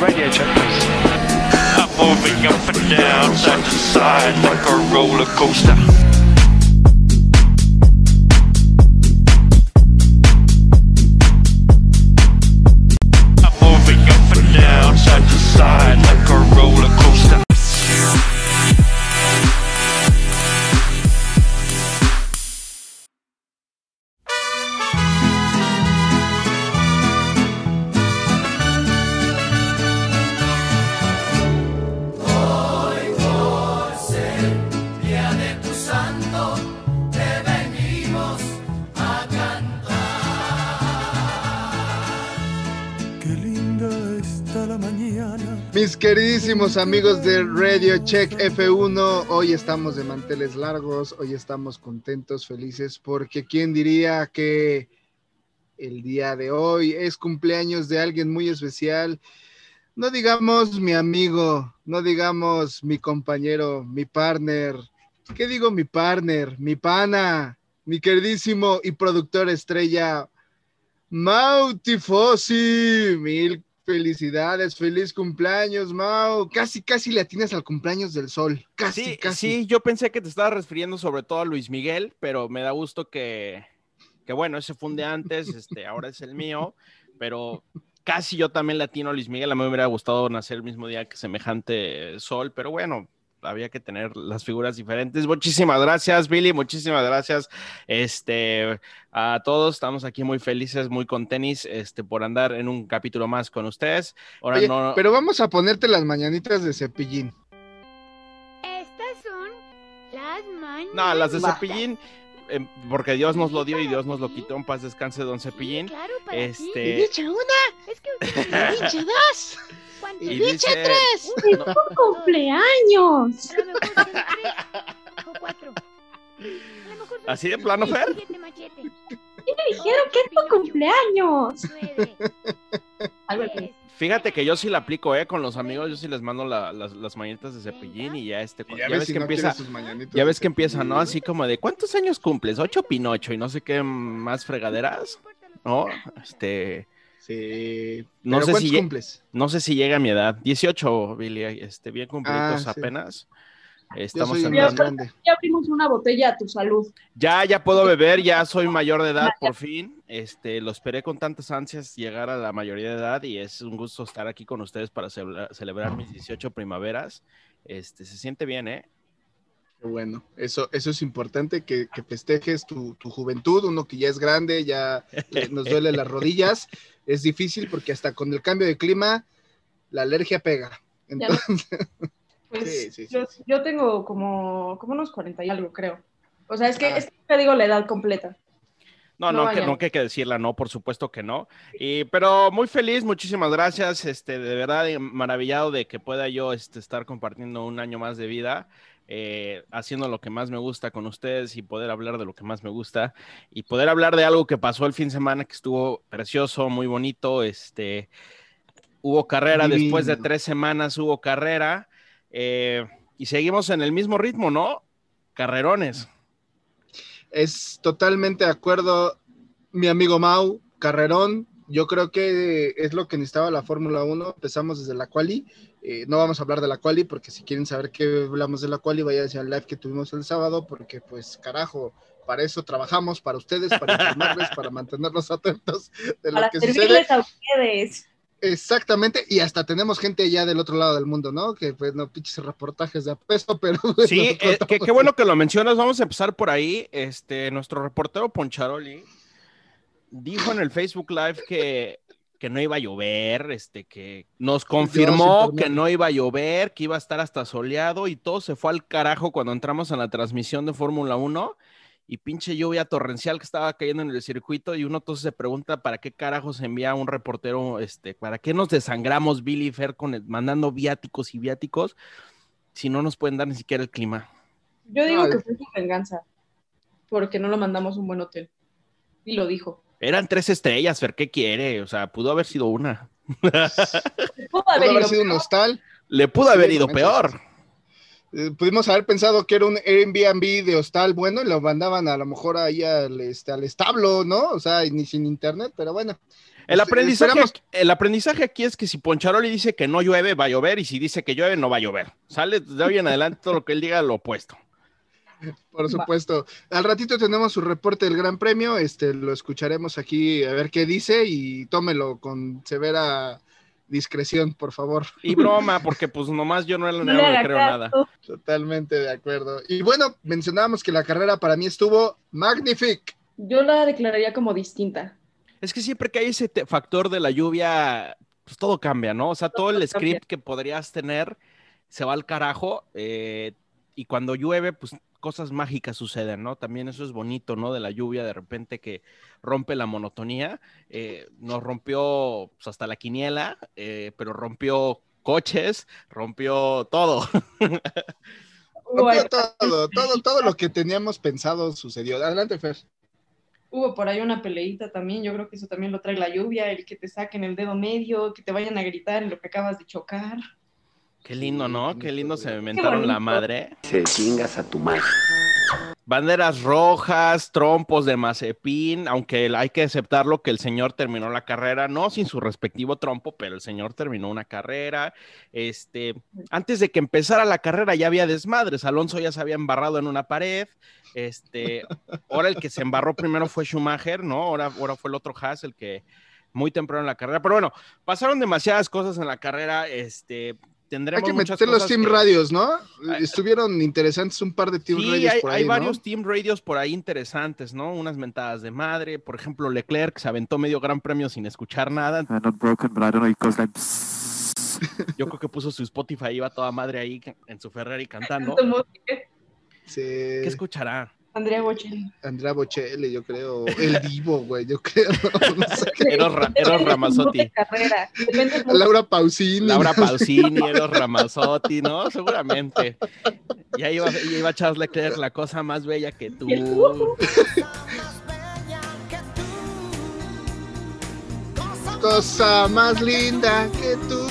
Radio check, please. I'm moving up and down, side to side, like a roller coaster. Queridísimos amigos de Radio Check F1, hoy estamos de manteles largos, hoy estamos contentos, felices, porque quién diría que el día de hoy es cumpleaños de alguien muy especial. No digamos mi amigo, no digamos mi compañero, mi partner. ¿Qué digo mi partner? Mi pana, mi queridísimo y productor estrella, Mau Tifosi. Mil felicidades, feliz cumpleaños, Mau. Casi, casi le atinas al cumpleaños del sol. Casi, Sí, casi. sí, yo pensé que te estabas refiriendo sobre todo a Luis Miguel, pero me da gusto que, que bueno, ese fue un de antes, este, ahora es el mío, pero casi yo también latino a Luis Miguel, a mí me hubiera gustado nacer el mismo día que semejante Sol, pero bueno, había que tener las figuras diferentes. Muchísimas gracias, Billy, muchísimas gracias este, a todos. Estamos aquí muy felices, muy con tenis, este, por andar en un capítulo más con ustedes. Ahora Oye, no, Pero vamos a ponerte las mañanitas de cepillín. Estas son las mañanas. No, las de Cepillín, eh, porque Dios nos lo dio y Dios nos lo quitó. En paz descanse, don Cepillín. Claro, para Este- ti. una, Es que y dice dos, ¿cuántos? y dice tres. No, cumpleaños. A lo mejor son tres o cuatro. A lo mejor son ¿Así de plano, Fer? machete. Me dijeron que es tu cumpleaños. Nueve. Fíjate que yo sí la aplico, ¿eh? Con los amigos, yo sí les mando la- las, las mañanitas de Cepillín y ya este. Y Ya, ves ves si que no empieza. quiere sus mañanitas Ya ves que empieza, ¿no? Así como de ¿cuántos años cumples? ¿Ocho Pinocho? Y no sé qué más fregaderas. ¿No? Este. Sí. No ¿Pero sé si- cumples? No sé si llega a mi edad. 18, Billy. Este, bien cumplidos Ah, sí. apenas. Estamos en grande. Ya abrimos una botella a tu salud. Ya, ya puedo beber, ya soy mayor de edad por fin. Este, lo esperé con tantas ansias llegar a la mayoría de edad y es un gusto estar aquí con ustedes para celebra- celebrar mis 18 primaveras. Este, se siente bien, ¿eh? Bueno, eso, eso es importante, que, que festejes tu, tu juventud, uno que ya es grande, ya nos duele las rodillas, es difícil porque hasta con el cambio de clima la alergia pega. Entonces, Pues Sí, sí, sí, yo, sí. yo tengo como, como unos 40 y algo, creo. O sea, es que, Ah. es que te digo la edad completa. No, No no, que, no que hay que decirla, no, por supuesto que no. Y, pero muy feliz, muchísimas gracias, este, de verdad eh, maravillado de que pueda yo este, estar compartiendo un año más de vida, eh, haciendo lo que más me gusta con ustedes y poder hablar de lo que más me gusta y poder hablar de algo que pasó el fin de semana que estuvo precioso, muy bonito, este, hubo carrera Divino. después de tres semanas, hubo carrera eh, y seguimos en el mismo ritmo, ¿no? Carrerones. es totalmente de acuerdo mi amigo Mau, Carrerón, yo creo que es lo que necesitaba la Fórmula 1, empezamos desde la quali, eh, no vamos a hablar de la quali porque si quieren saber qué hablamos de la quali, vayan al live que tuvimos el sábado porque pues carajo, para eso trabajamos, para ustedes, para informarles, para mantenerlos atentos de lo Para que sucede. servirles a ustedes. Exactamente, y hasta tenemos gente ya del otro lado del mundo, ¿no? Que pues no pinches reportajes de a peso, pero Sí, eh, qué bueno que lo mencionas. Vamos a empezar por ahí. Este, nuestro reportero Poncharoli dijo en el Facebook Live que, que no iba a llover, este, que nos confirmó que no iba a llover, que iba a estar hasta soleado y todo se fue al carajo cuando entramos en la transmisión de Fórmula 1 y pinche lluvia torrencial que estaba cayendo en el circuito y uno entonces se pregunta para qué carajos envía un reportero, este, para qué nos desangramos Billy Fer con el- mandando viáticos y viáticos si no nos pueden dar ni siquiera el clima. Yo digo Ay. que fue su venganza. Porque no lo mandamos a un buen hotel. Y lo dijo. Eran tres estrellas, Fer, ¿qué quiere? O sea, pudo haber sido una. Pudo Pudo haber haber ido sido un hostal. Le pudo haber ido peor. Eh, pudimos haber pensado que era un Airbnb de hostal bueno y lo mandaban a lo mejor ahí al, este, al establo, ¿no? O sea, ni sin internet, pero bueno. El Este, aprendizaje, esperamos- el aprendizaje aquí es que si Poncharoli dice que no llueve, va a llover, y si dice que llueve, no va a llover. Sale de hoy en adelante todo lo que él diga lo opuesto. Por supuesto. Al ratito tenemos su reporte del Gran Premio, este lo escucharemos aquí a ver qué dice y tómelo con severa discreción, por favor. Y broma, porque pues nomás yo no, no No le creo nada. Totalmente de acuerdo. Y bueno, mencionábamos que la carrera para mí estuvo magnífica. Yo la declararía como distinta. Es que siempre que hay ese factor de la lluvia, pues todo cambia, ¿no? O sea, todo el cambia. script que podrías tener se va al carajo. eh, y cuando llueve, pues cosas mágicas suceden, ¿no? También eso es bonito, ¿no? De la lluvia, de repente que rompe la monotonía. eh, nos rompió pues, hasta la quiniela, eh, pero rompió coches, rompió todo. Rompió todo, todo, todo lo que teníamos pensado sucedió. Adelante, Fer. hubo por ahí una peleita también. Yo creo que eso también lo trae la lluvia, el que te saquen el dedo medio, que te vayan a gritar en lo que acabas de chocar. Qué lindo, ¿no? Qué lindo se inventaron la madre. Se chingas a tu madre. Banderas rojas, trompos de Mazepin, aunque hay que aceptarlo que el señor terminó la carrera, no sin su respectivo trompo, pero el señor terminó una carrera. Este, antes de que empezara la carrera ya había desmadres, Alonso ya se había embarrado en una pared. Este, ahora el que se embarró primero fue Schumacher, ¿no? Ahora, ahora fue el otro Haas el que muy temprano en la carrera. Pero bueno, pasaron demasiadas cosas en la carrera. Este, Hay tendremos que muchas meter los cosas team que- radios, ¿no? Ay. Estuvieron interesantes un par de team Sí, radios hay, por hay ahí, ¿no? varios team radios por ahí interesantes, ¿no? Unas mentadas de madre. Por ejemplo, Leclerc se aventó medio gran premio sin escuchar nada. I'm not broken, like. Yo creo que puso su Spotify, iba toda madre ahí en su Ferrari cantando. ¿Qué escuchará? Andrea Bocelli. Andrea Bocelli, yo creo. El Divo, güey, yo creo. No sé. Eros, Ra- Eros Ramazzotti. Laura Pausini. Laura Pausini, Eros Ramazzotti, ¿no? Seguramente. Y ahí iba, y iba Charles Leclerc, la cosa más bella que tú. Cosa más linda que tú.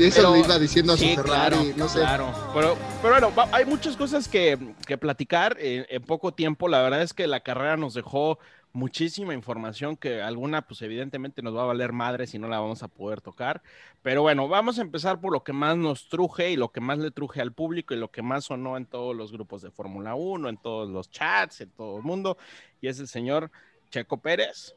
Y eso Pero- le iba diciendo a su Sí, Ferrari, claro, no sé. claro. Pero, pero bueno, hay muchas cosas que, que platicar en poco tiempo. La verdad es que la carrera nos dejó muchísima información que alguna, pues evidentemente nos va a valer madre si no la vamos a poder tocar. Pero bueno, vamos a empezar por lo que más nos truje y lo que más le truje al público y lo que más sonó en todos los grupos de Fórmula 1, en todos los chats, en todo el mundo. Y es el señor Checo Pérez,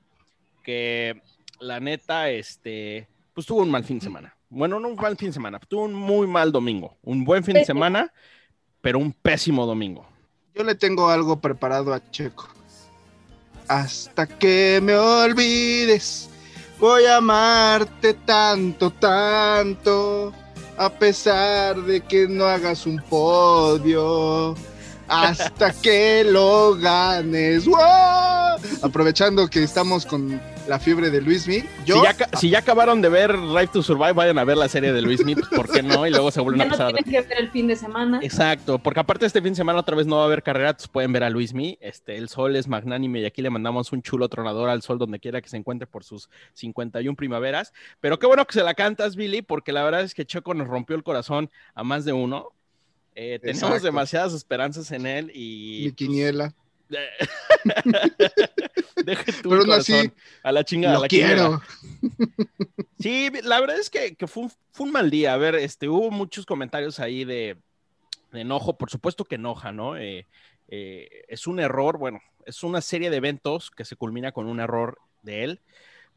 que la neta, este, pues tuvo un mal fin de semana. Bueno, no un mal fin de semana, tuvo un muy mal domingo. Un buen fin de semana, pero un pésimo domingo. Yo le tengo algo preparado a Checo. Hasta que me olvides, voy a amarte tanto, tanto, a pesar de que no hagas un podio, hasta que lo ganes. ¡Wow! Aprovechando que estamos con la fiebre de Luismi, yo Si, ya, ca- si ya acabaron de ver Drive to Survive, vayan a ver la serie de Luis Smith, ¿por qué no? Y luego se vuelven Ya a no pasar. tienen que ver el fin de semana. Exacto, porque aparte este fin de semana otra vez no va a haber carrera, entonces pueden ver a Luismi. Este, el sol es magnánime y aquí le mandamos un chulo tronador al sol donde quiera que se encuentre por sus 51 primaveras. Pero qué bueno que se la cantas, Billy, porque la verdad es que Checo nos rompió el corazón a más de uno. Eh, tenemos demasiadas esperanzas en él y mi quiniela, deje tu pero así a la chingada. lo la quiero. Sí, la verdad es que, que fue, un, fue un mal día. A ver, este, hubo muchos comentarios ahí de, de enojo. Por supuesto que enoja, ¿no? Eh, eh, es un error, bueno, es una serie de eventos que se culmina con un error de él.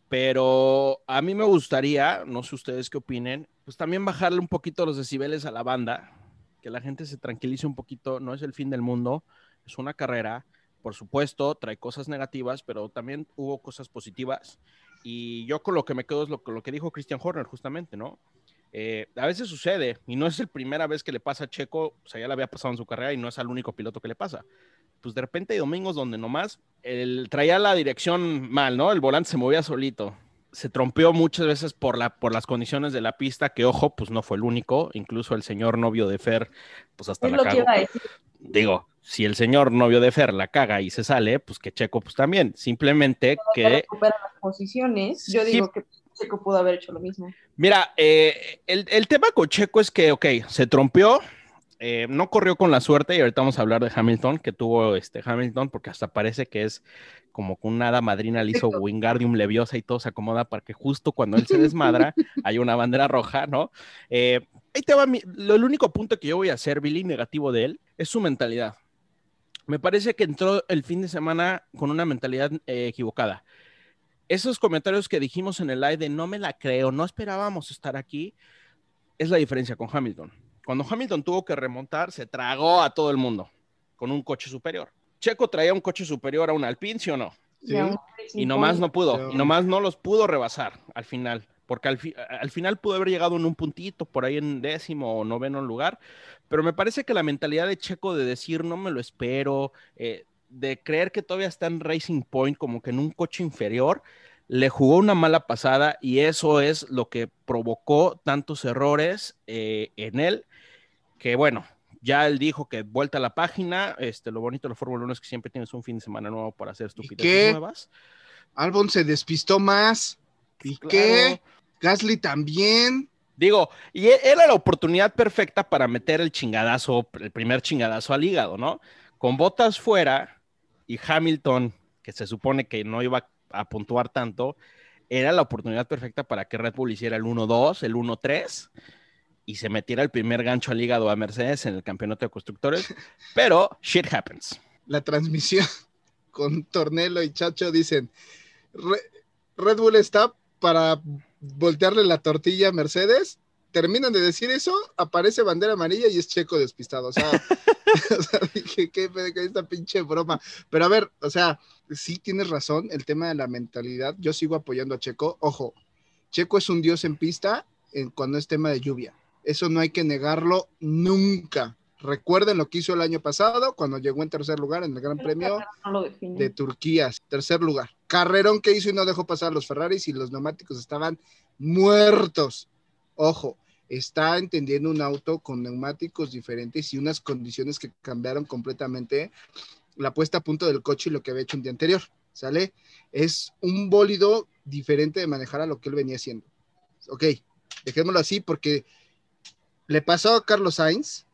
Pero a mí me gustaría, no sé ustedes qué opinen, pues también bajarle un poquito los decibeles a la banda, que la gente se tranquilice un poquito, no es el fin del mundo, es una carrera, por supuesto, trae cosas negativas, pero también hubo cosas positivas. Y yo con lo que me quedo es lo, lo que dijo Christian Horner, justamente, ¿no? Eh, a veces sucede, y no es la primera vez que le pasa a Checo, o sea, ya le había pasado en su carrera y no es al único piloto que le pasa. Pues de repente hay domingos donde nomás él traía la dirección mal, ¿no? El volante se movía solito. Se trompeó muchas veces por, la, por las condiciones de la pista, que ojo, pues no fue el único. Incluso el señor novio de Fer, pues hasta Es la lo que iba a decir. Digo, si el señor novio de Fer la caga y se sale, pues que Checo pues también. Simplemente Que que, recupera las posiciones. Yo Sí. digo que Checo pudo haber hecho lo mismo. mira, eh, el, el tema con Checo es que, ok, se trompeó Eh, no corrió con la suerte y ahorita vamos a hablar de Hamilton, que tuvo este Hamilton, porque hasta parece que es como que una hada madrina le hizo Wingardium Leviosa y todo se acomoda para que justo cuando él se desmadra hay una bandera roja, ¿no? Eh, ahí te va mi- lo, el único punto que yo voy a hacer, Billy, negativo de él, es su mentalidad. Me parece que entró el fin de semana con una mentalidad eh, equivocada. Esos comentarios que dijimos en el live de no me la creo, no esperábamos estar aquí, es la diferencia con Hamilton. Cuando Hamilton tuvo que remontar, se tragó a todo el mundo con un coche superior. Checo traía un coche superior a un Alpine, ¿sí o no? Sí. Y nomás no pudo, Sí. y nomás no los pudo rebasar al final, porque al, fi- al final pudo haber llegado en un puntito, por ahí en décimo o noveno lugar, pero me parece que la mentalidad de Checo de decir no me lo espero, eh, de creer que todavía está en Racing Point como que en un coche inferior, le jugó una mala pasada y eso es lo que provocó tantos errores eh, en él, que bueno, ya él dijo que vuelta a la página, este, lo bonito de la Fórmula 1 es que siempre tienes un fin de semana nuevo para hacer estupideces nuevas. Albon se despistó más. ¿Y Claro. qué? Gasly también. Digo, y e- era la oportunidad perfecta para meter el chingadazo, el primer chingadazo al hígado, ¿no? Con botas fuera y Hamilton, que se supone que no iba a puntuar tanto, era la oportunidad perfecta para que Red Bull hiciera el 1-2, el 1-3 y se metiera el primer gancho al hígado a Mercedes en el campeonato de constructores. Pero shit happens. La transmisión con Tornelo y Chacho dicen: "Re- Red Bull está para voltearle la tortilla a Mercedes. Terminan de decir eso, aparece bandera amarilla y es Checo despistado. O sea, o sea, dije, ¿qué esta pinche broma? Pero a ver, o sea, sí tienes razón, el tema de la mentalidad. Yo sigo apoyando a Checo. Ojo, Checo es un dios en pista en- cuando es tema de lluvia. Eso no hay que negarlo nunca. Recuerden lo que hizo el año pasado cuando llegó en tercer lugar en el Gran Premio No de Turquía, tercer lugar. Carrerón que hizo y no dejó pasar los Ferraris y los neumáticos estaban muertos. Ojo, está entendiendo un auto con neumáticos diferentes y unas condiciones que cambiaron completamente la puesta a punto del coche y lo que había hecho un día anterior. ¿Sale? Es un bólido diferente de manejar a lo que él venía haciendo. Ok, dejémoslo así porque le pasó a Carlos Sainz,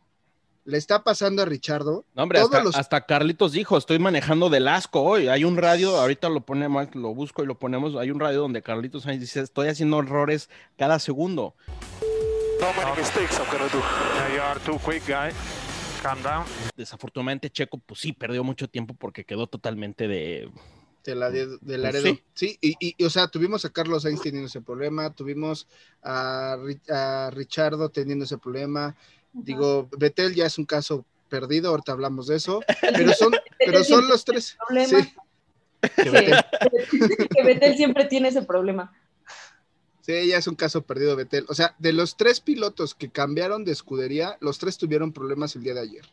le está pasando a Richardo. No, hombre, hasta, los- hasta Carlitos dijo, estoy manejando del asco hoy. Hay un radio, ahorita lo ponemos, lo busco y lo ponemos. Hay un radio donde Carlitos Sainz dice, estoy haciendo errores cada segundo. Desafortunadamente, Checo, pues sí, perdió mucho tiempo porque quedó totalmente de... De la de, de Pues Laredo. sí. Sí, y, y- y, o sea, tuvimos a Carlos Sainz teniendo ese problema, tuvimos a, a Richardo teniendo ese problema. Digo, Betel ya es un caso perdido, ahorita hablamos de eso, pero son, pero son los tres. problema. Sí, que Vettel siempre tiene ese problema. sí, ya es un caso perdido, Betel. O sea, de los tres pilotos que cambiaron de escudería, los tres tuvieron problemas el día de ayer.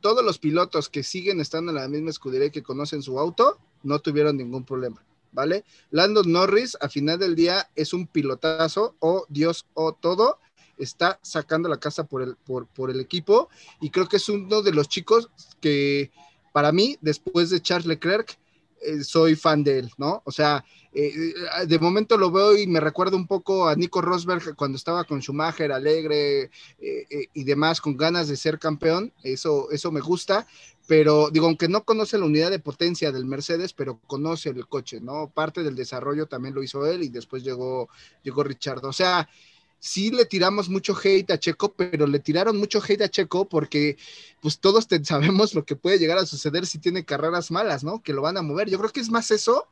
Todos los pilotos que siguen estando en la misma escudería y que conocen su auto, no tuvieron ningún problema. ¿Vale? Landon Norris, a final del día, es un pilotazo, o Dios, o todo, está sacando la casa por el, por, por el equipo, y creo que es uno de los chicos que, para mí, después de Charles Leclerc, eh, soy fan de él, ¿no? O sea, eh, eh, de momento lo veo y me recuerda un poco a Nico Rosberg cuando estaba con Schumacher, alegre eh, eh, y demás, con ganas de ser campeón, eso, eso me gusta, pero digo, aunque no conoce la unidad de potencia del Mercedes, pero conoce el coche, ¿no? Parte del desarrollo también lo hizo él y después llegó, llegó Richard. O sea, sí le tiramos mucho hate a Checo, pero le tiraron mucho hate a Checo porque pues todos te- sabemos lo que puede llegar a suceder si tiene carreras malas, ¿no? Que lo van a mover. Yo creo que es más eso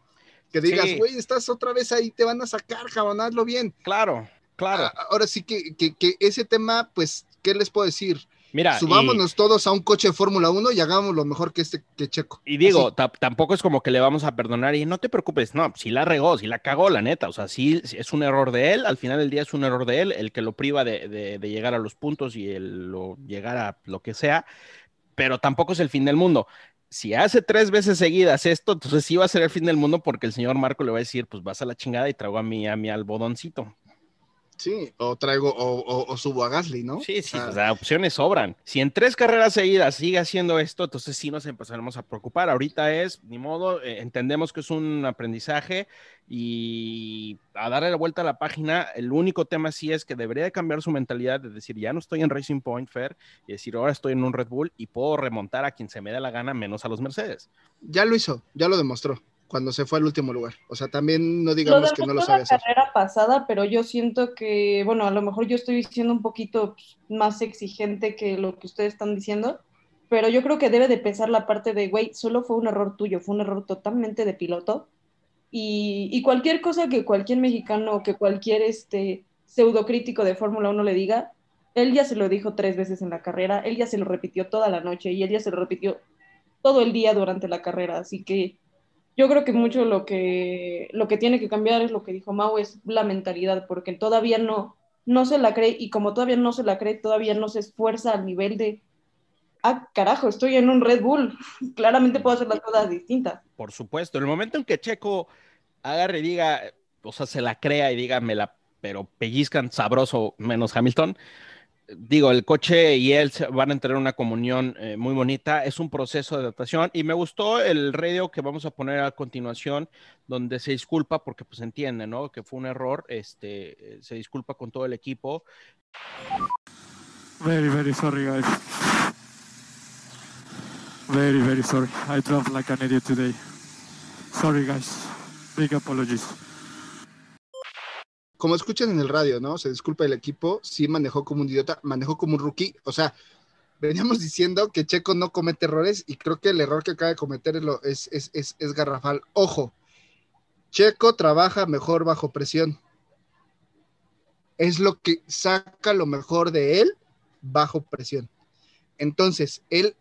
que digas, Sí. güey, estás otra vez ahí, te van a sacar, cabrón, hazlo bien. Claro, claro. Ahora sí que, que, que ese tema, pues, ¿qué les puedo decir? Mira, y- Subámonos todos a un coche de Fórmula 1 y hagamos lo mejor que este que Checo. Y digo, tampoco es como que le vamos a perdonar y no te preocupes, no, si la regó, si la cagó, la neta, o sea, sí sí es un error de él, al final del día es un error de él, el que lo priva de, de- de llegar a los puntos y el lo, llegar a lo que sea, pero tampoco es el fin del mundo. Si hace tres veces seguidas esto, entonces sí va a ser el fin del mundo porque el señor Marco le va a decir, pues vas a la chingada y traigo a mi, a mi albodoncito. Sí, o traigo, o, o- o subo a Gasly, ¿no? Sí, sí, Ah, o sea, opciones sobran. Si en tres carreras seguidas sigue haciendo esto, entonces sí nos empezaremos a preocupar. Ahorita es, ni modo, eh, entendemos que es un aprendizaje y a darle la vuelta a la página, el único tema sí es que debería de cambiar su mentalidad de decir, ya no estoy en Racing Point Fair, y decir, ahora estoy en un Red Bull y puedo remontar a quien se me dé la gana, menos a los Mercedes. Ya lo hizo, ya lo demostró cuando se fue al último lugar. O sea, también no Lo digamos que no lo sabe la hacer. carrera pasada, pero yo siento que, bueno, a lo mejor yo estoy siendo un poquito pues, más exigente que lo que ustedes están diciendo, pero yo creo que debe de pesar la parte de, güey, solo fue un error tuyo, fue un error totalmente de piloto. Y, y cualquier cosa que cualquier mexicano o que cualquier este, pseudocrítico de Fórmula 1 le diga, él ya se lo dijo tres veces en la carrera, él ya se lo repitió toda la noche y él ya se lo repitió todo el día durante la carrera. Así que yo creo que mucho lo que, lo que tiene que cambiar es lo que dijo Mau, es la mentalidad, porque todavía no, no se la cree y como todavía no se la cree, todavía no se esfuerza al nivel de, ah, carajo, estoy en un Red Bull, claramente puedo hacer las cosas distintas. Por supuesto, el momento en que Checo agarre y diga, o sea, se la crea y diga, me la, pero pellizcan sabroso menos Hamilton. Digo, el coche y él van a tener una comunión eh, muy bonita. Es un proceso de adaptación y me gustó el radio que vamos a poner a continuación, donde se disculpa porque pues entiende, ¿no? Que fue un error. Este, eh, se disculpa con todo el equipo. Very, very sorry, guys. Very, very sorry. I drove like an idiot today. Sorry, guys. Big apologies. Como escuchan en el radio, ¿no? Se disculpa el equipo, sí manejó como un idiota, manejó como un rookie. O sea, veníamos diciendo que Checo no comete errores y creo que el error que acaba de cometer es, es garrafal. Ojo, Checo trabaja mejor bajo presión. Es lo que saca lo mejor de él bajo presión. Entonces, él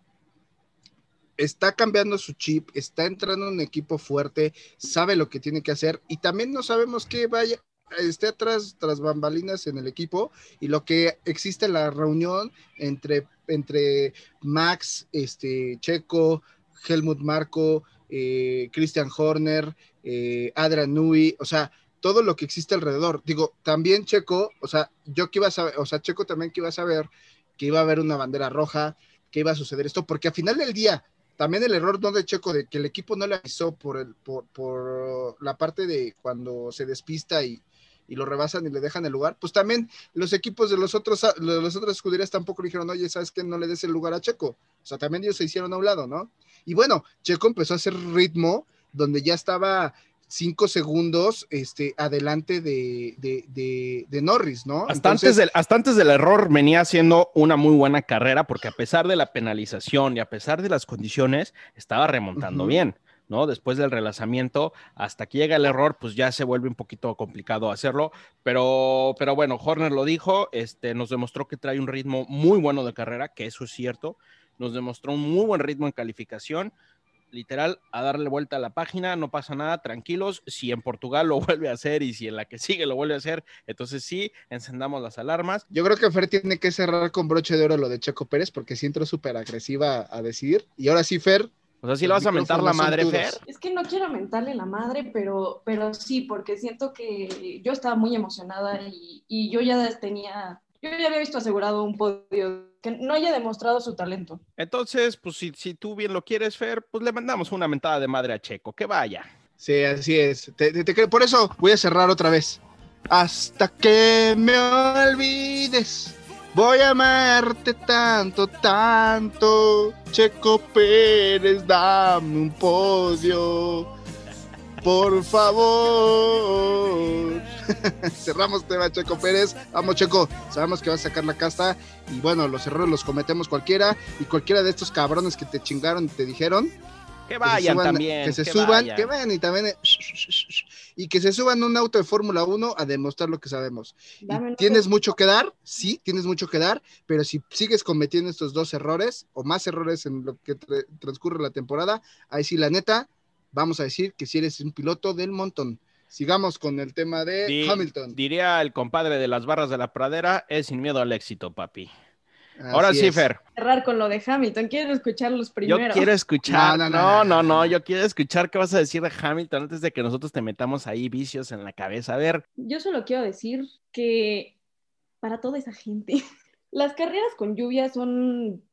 está cambiando su chip, está entrando en un equipo fuerte, sabe lo que tiene que hacer y también no sabemos qué vaya, esté atrás tras bambalinas en el equipo y lo que existe la reunión entre, entre Max, este, Checo, Helmut Marco, eh, Christian Horner, eh, Adrian Nui, o sea, todo lo que existe alrededor. Digo, también Checo, o sea, yo que iba a saber, o sea, Checo también que iba a saber que iba a haber una bandera roja, que iba a suceder esto, porque al final del día, también el error no de Checo, de que el equipo no le avisó por, el, por, por la parte de cuando se despista y, y lo rebasan y le dejan el lugar, pues también los equipos de los otros, de las otras escuderías tampoco le dijeron, oye, ¿sabes qué? No le des el lugar a Checo. O sea, también ellos se hicieron a un lado, ¿no? Y bueno, Checo empezó a hacer ritmo donde ya estaba cinco segundos este, adelante de, de, de, de Norris, ¿no? Hasta, antes del, hasta antes del error venía haciendo una muy buena carrera porque a pesar de la penalización y a pesar de las condiciones, estaba remontando bien. ¿No? Después del relanzamiento, hasta que llega el error, pues ya se vuelve un poquito complicado hacerlo, pero, pero bueno, Horner lo dijo, este, nos demostró que trae un ritmo muy bueno de carrera, que eso es cierto, nos demostró un muy buen ritmo en calificación, literal, a darle vuelta a la página, no pasa nada, tranquilos, si en Portugal lo vuelve a hacer y si en la que sigue lo vuelve a hacer, entonces sí, encendamos las alarmas. Yo creo que Fer tiene que cerrar con broche de oro lo de Checo Pérez porque sí entró súper agresiva a decir, y ahora sí, Fer, O sea, si Los le vas a mentar la madre. Fer. Es que no quiero mentarle la madre, pero, pero sí, porque siento que yo estaba muy emocionada y, y yo ya tenía, yo ya había visto asegurado un podio que no haya demostrado su talento. Entonces, pues si, si tú bien lo quieres, Fer, pues le mandamos una mentada de madre a Checo, que vaya. Sí, así es. Te- te- te creo. por eso voy a cerrar otra vez. Hasta que me olvides, voy a amarte tanto, tanto. Checo Pérez, dame un podio, por favor. Cerramos tema Checo Pérez. Vamos, Checo. Sabemos que vas a sacar la casta. Y bueno, los errores los cometemos cualquiera. Y cualquiera de estos cabrones que te chingaron y te dijeron, Que que vayan se suban, también. que se que suban, vayan. que vayan y también eh, y que se suban a un auto de Fórmula 1 a demostrar lo que sabemos. Tienes mucho que dar, sí, tienes mucho que dar, pero si sigues cometiendo estos dos errores o más errores en lo que tra- transcurre la temporada, ahí sí la neta, vamos a decir que si eres un piloto del montón. Sigamos con el tema de Di- Hamilton. Diría el compadre de las barras de la pradera, es sin miedo al éxito, papi. Ahora sí, es. Fer. Cerrar con lo de Hamilton. Quiero escuchar los Yo quiero escuchar. No, No no, no no, no, no, no. Yo quiero escuchar qué vas a decir de Hamilton antes de que nosotros te metamos ahí vicios en la cabeza. A ver, Yo solo quiero decir que para toda esa gente, las carreras con lluvia son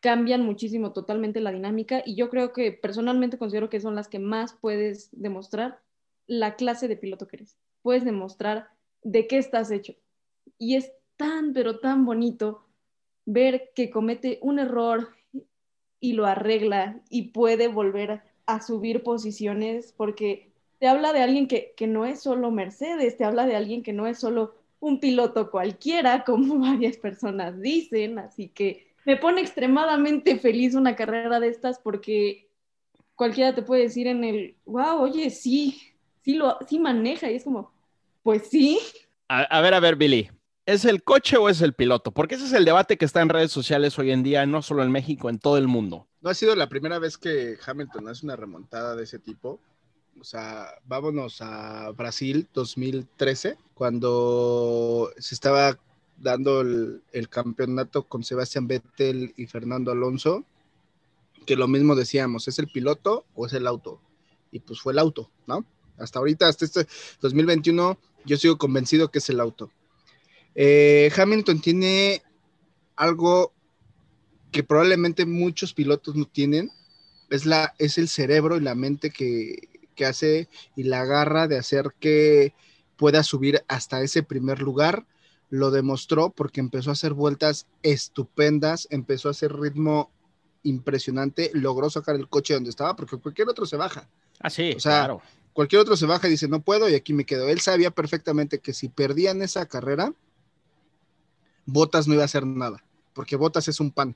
cambian muchísimo totalmente la dinámica y yo creo que personalmente considero que son las que más puedes demostrar la clase de piloto que eres. Puedes demostrar de qué estás hecho. Y es tan, pero tan bonito ver que comete un error y lo arregla y puede volver a subir posiciones porque te habla de alguien que, que no es solo Mercedes, te habla de alguien que no es solo un piloto cualquiera, como varias personas dicen, así que me pone extremadamente feliz una carrera de estas porque cualquiera te puede decir en el, wow, oye, sí, sí, lo, sí maneja, y es como, pues sí, a, a ver, a ver, Billy. ¿Es el coche o es el piloto? Porque ese es el debate que está en redes sociales hoy en día, no solo en México, en todo el mundo. No ha sido la primera vez que Hamilton hace una remontada de ese tipo. O sea, vámonos a Brasil 2013, cuando se estaba dando el, campeonato con Sebastián Vettel y Fernando Alonso, que lo mismo decíamos, ¿es el piloto o es el auto? Y pues fue el auto, ¿no? Hasta ahorita, hasta este 2021, yo sigo convencido que es el auto. Eh, Hamilton tiene algo que probablemente muchos pilotos no tienen, es, la, es el cerebro y la mente que, que hace y la garra de hacer que pueda subir hasta ese primer lugar. Lo demostró porque empezó a hacer vueltas estupendas, empezó a hacer ritmo impresionante, logró sacar el coche donde estaba, porque cualquier otro se baja. Ah, sí, O sea, claro. Cualquier otro se baja y dice, no puedo y aquí me quedo. Él sabía perfectamente que si perdían esa carrera, Botas no iba a hacer nada, porque Botas es un pan.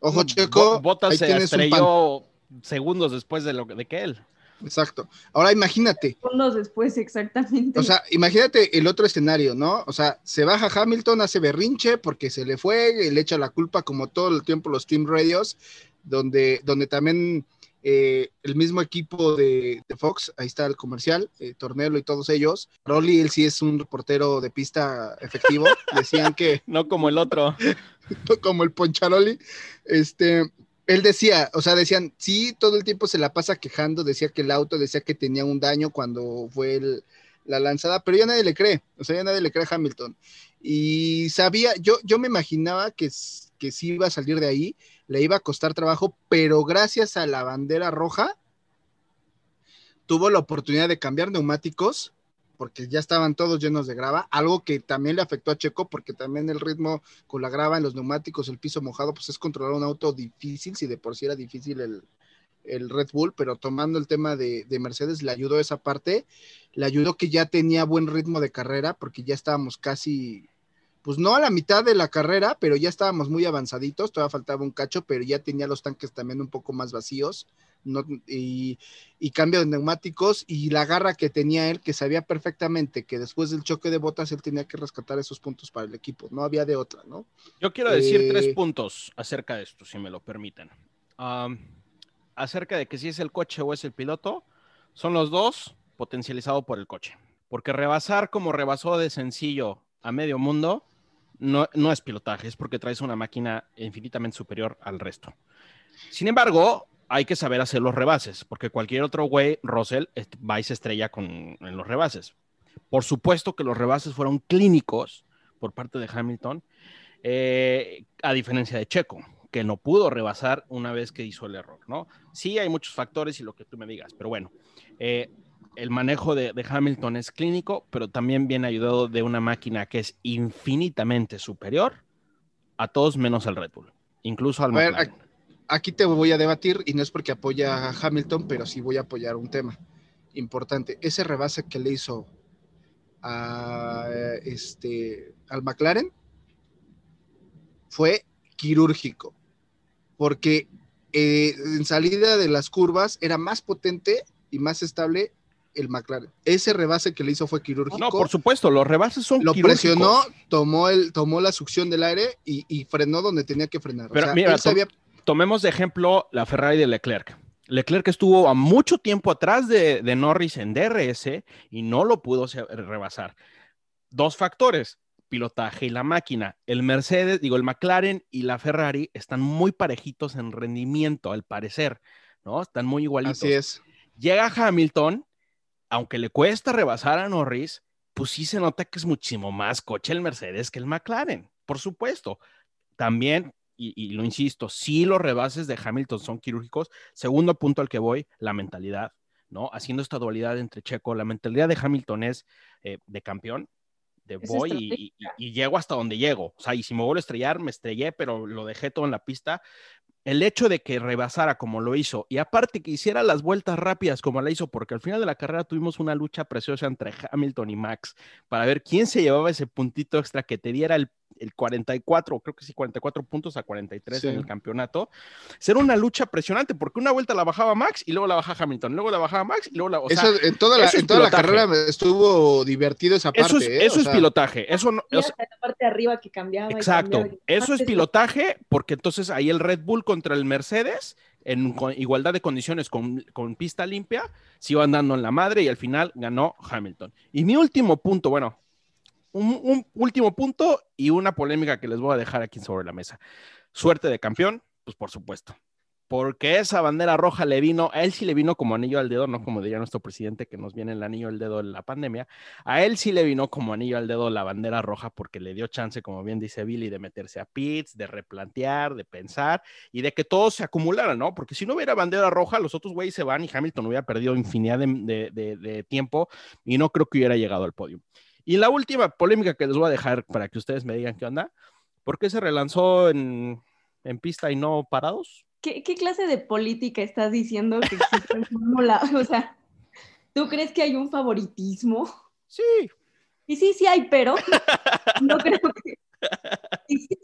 Ojo, Checo, Bo- Bottas ahí se tienes un pan. estrelló segundos después de, lo, de que él. Exacto. Ahora imagínate, unos después exactamente. o sea, imagínate el otro escenario, ¿no? O sea, se baja Hamilton, hace berrinche porque se le fue, y le echa la culpa como todo el tiempo los Team Radios, donde, donde también eh, el mismo equipo de, de Fox, ahí está el comercial, eh, Tornelo y todos ellos. Rolly, él sí es un reportero de pista efectivo, decían que No como el otro. como el Poncharoli, este, él decía, o sea, decían, sí, todo el tiempo se la pasa quejando, decía que el auto decía que tenía un daño cuando fue el- la lanzada, pero ya nadie le cree, o sea, ya nadie le cree a Hamilton. Y sabía, yo, yo me imaginaba que, que sí iba a salir de ahí, le iba a costar trabajo, pero gracias a la bandera roja, tuvo la oportunidad de cambiar neumáticos, porque ya estaban todos llenos de grava, algo que también le afectó a Checo, porque también el ritmo con la grava en los neumáticos, el piso mojado, pues es controlar un auto difícil, si de por sí era difícil el, el Red Bull, pero tomando el tema de, de Mercedes, le ayudó esa parte, le ayudó que ya tenía buen ritmo de carrera, porque ya estábamos casi, pues no a la mitad de la carrera, pero ya estábamos muy avanzaditos, todavía faltaba un cacho, pero ya tenía los tanques también un poco más vacíos. No, y, y cambio de neumáticos y la garra que tenía él, que sabía perfectamente que después del choque de botas él tenía que rescatar esos puntos para el equipo, no había de otra, ¿no? Yo quiero decir Eh, tres puntos acerca de esto, si me lo permiten. Acerca de que si es el coche o es el piloto, son los dos potencializados por el coche. Porque rebasar como rebasó de sencillo a medio mundo no, no es pilotaje, es porque traes una máquina infinitamente superior al resto. Sin embargo, hay que saber hacer los rebases, porque cualquier otro güey, Russell, va y se estrella con, en los rebases. Por supuesto que los rebases fueron clínicos por parte de Hamilton, eh, a diferencia de Checo, que no pudo rebasar una vez que hizo el error, ¿no? Sí, hay muchos factores y lo que tú me digas, pero bueno, eh, el manejo de, de Hamilton es clínico, pero también viene ayudado de una máquina que es infinitamente superior a todos menos al Red Bull, incluso al A ver, McLaren. Aquí te voy a debatir y no es porque apoya a Hamilton, pero sí voy a apoyar un tema importante. Ese rebase que le hizo a este al McLaren fue quirúrgico, porque eh, en salida de las curvas era más potente y más estable el McLaren. Ese rebase que le hizo fue quirúrgico. No, por supuesto, los rebases son lo quirúrgicos. presionó, tomó, el, tomó la succión del aire y, y frenó donde tenía que frenar. O Pero sea, mira, Tomemos de ejemplo la Ferrari de Leclerc. Leclerc estuvo a mucho tiempo atrás de, de Norris en DRS y no lo pudo rebasar. Dos factores. pilotaje y la máquina. El Mercedes, digo, el McLaren y la Ferrari están muy parejitos en rendimiento, al parecer, ¿no? Están muy igualitos. Así es. Llega Hamilton, aunque le cuesta rebasar a Norris, pues sí se nota que es muchísimo más coche el Mercedes que el McLaren, por supuesto. También, y, y lo insisto, sí los rebases de Hamilton son quirúrgicos. Segundo punto al que voy, la mentalidad, ¿no? Haciendo esta dualidad entre Checo, la mentalidad de Hamilton es eh, de campeón, de Es voy y, y- y llego hasta donde llego. O sea, y si me vuelvo a estrellar, me estrellé, pero lo dejé todo en la pista. El hecho de que rebasara como lo hizo y aparte que hiciera las vueltas rápidas como la hizo, porque al final de la carrera tuvimos una lucha preciosa entre Hamilton y Max para ver quién se llevaba ese puntito extra que te diera el, el 44, creo que sí, 44 puntos a 43 Sí. en el campeonato. Ser una lucha presionante porque una vuelta la bajaba Max y luego la bajaba Hamilton, luego la bajaba Max y luego la... o sea, eso, en toda, la, eso es en toda la carrera estuvo divertido esa parte. eso es, ¿eh? eso es sea, pilotaje, eso no... Y o hasta la parte de arriba que cambiaba. y Exacto, cambiaba. eso es pilotaje porque entonces ahí el Red Bull contra el Mercedes en igualdad de condiciones con, con pista limpia se iban dando en la madre y al final ganó Hamilton. Y mi último punto, bueno, un, último punto y una polémica que les voy a dejar aquí sobre la mesa. Suerte de campeón, pues por supuesto. Porque esa bandera roja le vino, a él sí le vino como anillo al dedo, no como diría nuestro presidente que nos viene el anillo al dedo en la pandemia. A él sí le vino como anillo al dedo la bandera roja porque le dio chance, como bien dice Billy, de meterse a pits, de replantear, de pensar y de que todo se acumulara, ¿no? Porque si no hubiera bandera roja, los otros güeyes se van y Hamilton hubiera perdido infinidad de- de tiempo y no creo que hubiera llegado al podio. Y la última polémica que les voy a dejar para que ustedes me digan qué onda, ¿por qué se relanzó en, en pista y no parados? ¿Qué, qué clase de política estás diciendo que existe en Fórmula? O sea, ¿tú crees que hay un favoritismo? Sí, Y sí, sí hay, pero no creo que.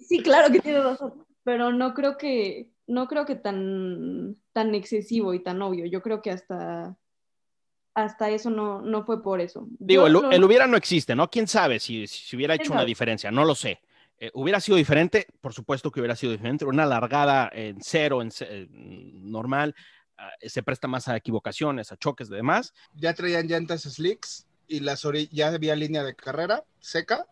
sí, claro que tienes razón, pero no creo que no creo que tan tan excesivo y tan obvio. Yo creo que hasta hasta eso no, no fue por eso. Digo, el, el hubiera no existe, ¿no? ¿Quién sabe si, si hubiera hecho una diferencia? No lo sé. Eh, ¿Hubiera sido diferente? Por supuesto que hubiera sido diferente. Una largada en cero, en eh, normal, ah, se presta más a equivocaciones, a choques y demás. ya traían llantas slicks y las ya había línea de carrera seca.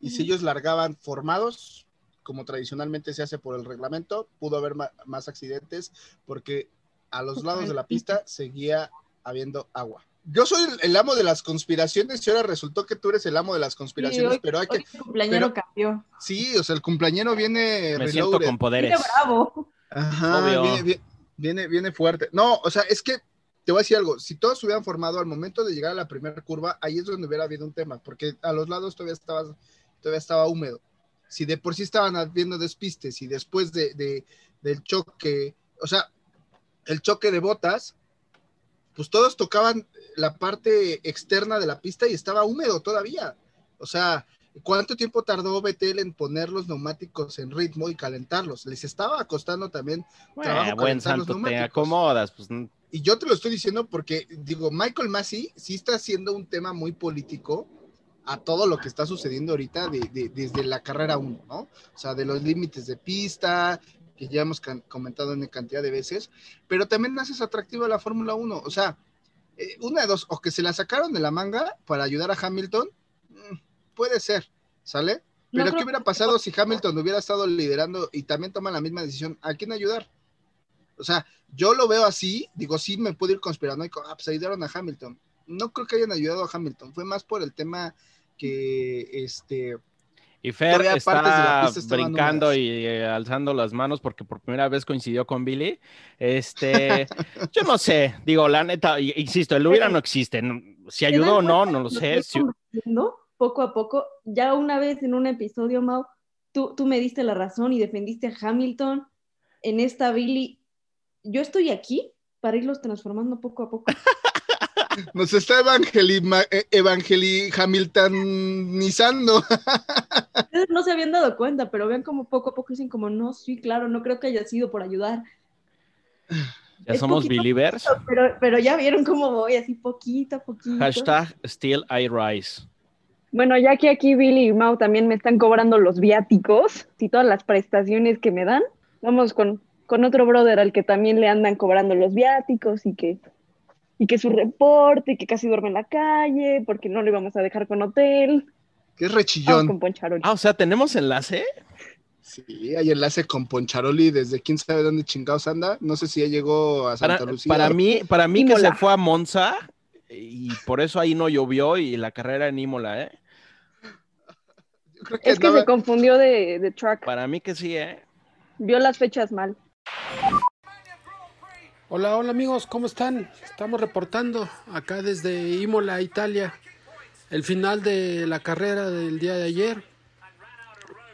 Y si ellos largaban formados, como tradicionalmente se hace por el reglamento, pudo haber más accidentes porque a los lados de la pista seguía habiendo agua. Yo soy el, el amo de las conspiraciones y ahora resultó que tú eres el amo de las conspiraciones, hoy- pero hay que, el cumpleañero pero- cambió. sí, o sea, el cumpleañero viene Me siento con poderes. Viene bravo. Ajá, viene, viene, viene, viene fuerte. No, o sea, es que te voy a decir algo. Si todos se hubieran formado al momento de llegar a la primera curva, ahí es donde hubiera habido un tema, porque a los lados todavía estaba, todavía estaba húmedo. Si de por sí estaban habiendo despistes y después de, de- del choque, o sea, el choque de botas, pues todos tocaban la parte externa de la pista y estaba húmedo todavía. O sea, ¿cuánto tiempo tardó Betel en poner los neumáticos en ritmo y calentarlos? Les estaba costando también trabajo Eh, buen calentar los santo, te neumáticos. acomodas. Pues, Y yo te lo estoy diciendo porque, digo, Michael Massey sí está haciendo un tema muy político a todo lo que está sucediendo ahorita de- de- desde la carrera 1, ¿no? O sea, de los límites de pista, que ya hemos comentado en cantidad de veces, pero también haces atractivo a la Fórmula 1. O sea, eh, una de dos, o que se la sacaron de la manga para ayudar a Hamilton, mm, puede ser, ¿sale? Pero ¿qué hubiera pasado si Hamilton hubiera estado liderando y también toma la misma decisión? ¿A quién ayudar? O sea, yo lo veo así, digo, sí me puedo ir conspiranoico, ah, pues ayudaron a Hamilton. No creo que hayan ayudado a Hamilton, fue más por el tema que, este, Y Fer está brincando y eh, alzando las manos porque por primera vez coincidió con Billy. Este, yo no sé, digo, la neta, insisto, el hubiera no existe. no- Si ¿Te ayudó o no, no lo sé. si- poco a poco. Ya una vez en un episodio, Mau, tú, tú me diste la razón y defendiste a Hamilton. En esta Billy, yo estoy aquí para irlos transformando poco a poco. nos está evangeli, eh, evangeli hamiltonizando. Ustedes no se habían dado cuenta, pero vean como poco a poco dicen como, no, sí, claro, no creo que haya sido por ayudar. ya es somos poquito believers. Pero, pero ya vieron cómo voy, así poquito a poquito. Hashtag still I rise. Bueno, ya que aquí Billy y Mau también me están cobrando los viáticos y todas las prestaciones que me dan, vamos con, con otro brother al que también le andan cobrando los viáticos y que, y que su reporte, y que casi duerme en la calle porque no lo íbamos a dejar con hotel. que es rechillón. con Poncharoli. Ah, o sea, ¿tenemos enlace? Sí, hay enlace con Poncharoli desde quién sabe dónde chingados anda. No sé si ya llegó a Para, Santa Lucía. para mí, para mí que se fue a Monza y por eso ahí no llovió y la carrera en Imola, ¿eh? Yo creo que Es que se confundió de, de track. Para mí que sí, ¿eh? Vio las fechas mal. Hola, hola amigos, ¿cómo están? Estamos reportando acá desde Imola, Italia, el final de la carrera del día de ayer.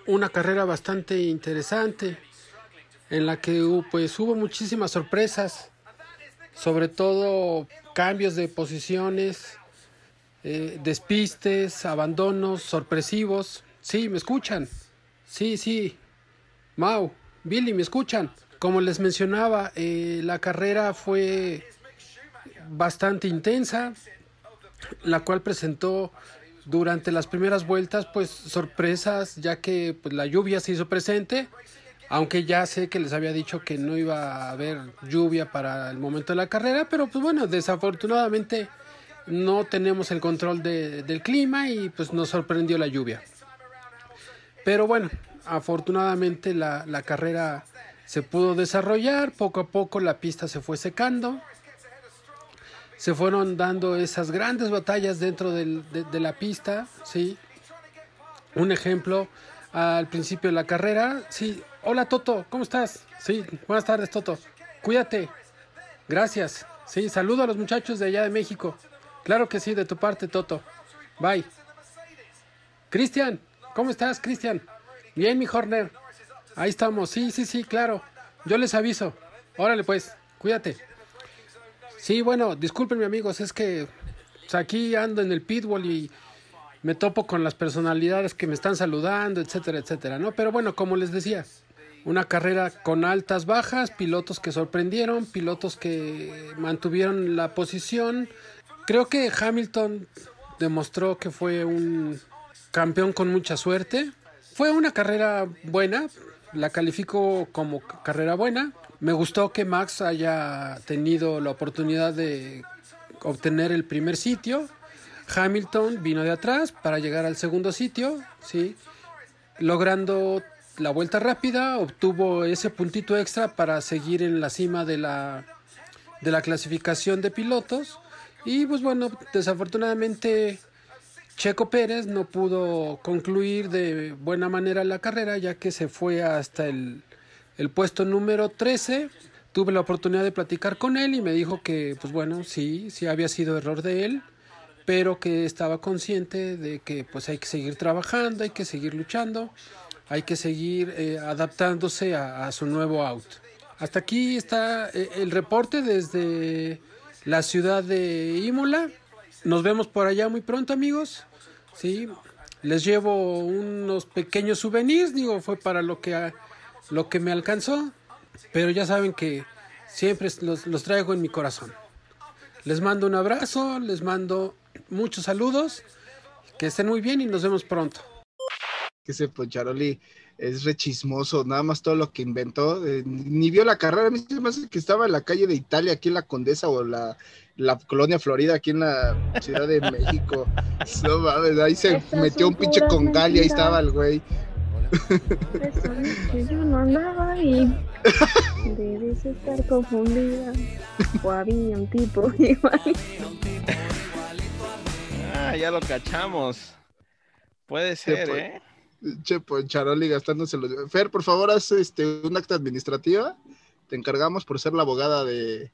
Una carrera bastante interesante en la que pues hubo muchísimas sorpresas, sobre todo cambios de posiciones, eh, despistes, abandonos sorpresivos. Sí, me escuchan. Sí, sí. Mau, Billy, ¿me escuchan? Como les mencionaba, eh, la carrera fue bastante intensa, la cual presentó durante las primeras vueltas pues sorpresas, ya que pues, la lluvia se hizo presente, aunque ya sé que les había dicho que no iba a haber lluvia para el momento de la carrera, pero pues bueno, desafortunadamente no tenemos el control de- del clima y pues nos sorprendió la lluvia. Pero bueno, afortunadamente la, la carrera se pudo desarrollar, poco a poco la pista se fue secando, se fueron dando esas grandes batallas dentro de, de la pista, ¿sí? Un ejemplo, al principio de la carrera, sí, hola Toto, ¿cómo estás? Sí, buenas tardes Toto, cuídate, gracias, sí, saludo a los muchachos de allá de México, claro que sí, de tu parte Toto, bye. Cristian, ¿cómo estás, Cristian? Bien, mi Horner. Ahí estamos, sí, sí, sí, claro. Yo les aviso. Órale, pues, cuídate. Sí, bueno, discúlpenme, amigos, es que pues, aquí ando en el pitbull y me topo con las personalidades que me están saludando, etcétera, etcétera, ¿no? Pero bueno, como les decía, una carrera con altas, bajas, pilotos que sorprendieron, pilotos que mantuvieron la posición. Creo que Hamilton demostró que fue un campeón con mucha suerte. Fue una carrera buena, la califico como carrera buena. Me gustó que Max haya tenido la oportunidad de obtener el primer sitio. Hamilton vino de atrás para llegar al segundo sitio, sí, logrando la vuelta rápida, obtuvo ese puntito extra para seguir en la cima de la de la clasificación de pilotos y pues bueno, desafortunadamente Checo Pérez no pudo concluir de buena manera la carrera ya que se fue hasta el, el puesto número 13. Tuve la oportunidad de platicar con él y me dijo que, pues bueno, sí, sí había sido error de él, pero que estaba consciente de que pues hay que seguir trabajando, hay que seguir luchando, hay que seguir eh, adaptándose a, su nuevo auto. Hasta aquí está eh, el reporte desde la ciudad de Imola. Nos vemos por allá muy pronto, amigos. Sí, les llevo unos pequeños souvenirs, digo, fue para lo que, lo que me alcanzó, pero ya saben que siempre los, los traigo en mi corazón. Les mando un abrazo, les mando muchos saludos, que estén muy bien y nos vemos pronto. que ese Poncharoli es rechismoso, nada más todo lo que inventó, eh, ni vio la carrera, a mí se me hace que estaba en la calle de Italia, aquí en la Condesa o la, la colonia Florida, aquí en la Ciudad de México. No mames, ahí se metió un pinche congal y ahí estaba el güey. Eso es que yo no andaba ahí. Debes estar confundida. O había un tipo igual. Ah, ya lo cachamos. Puede ser. ¿eh? Che, Poncharoli gastándose los... Fer, por favor, haz este, un acta administrativa. Te encargamos por ser la abogada de,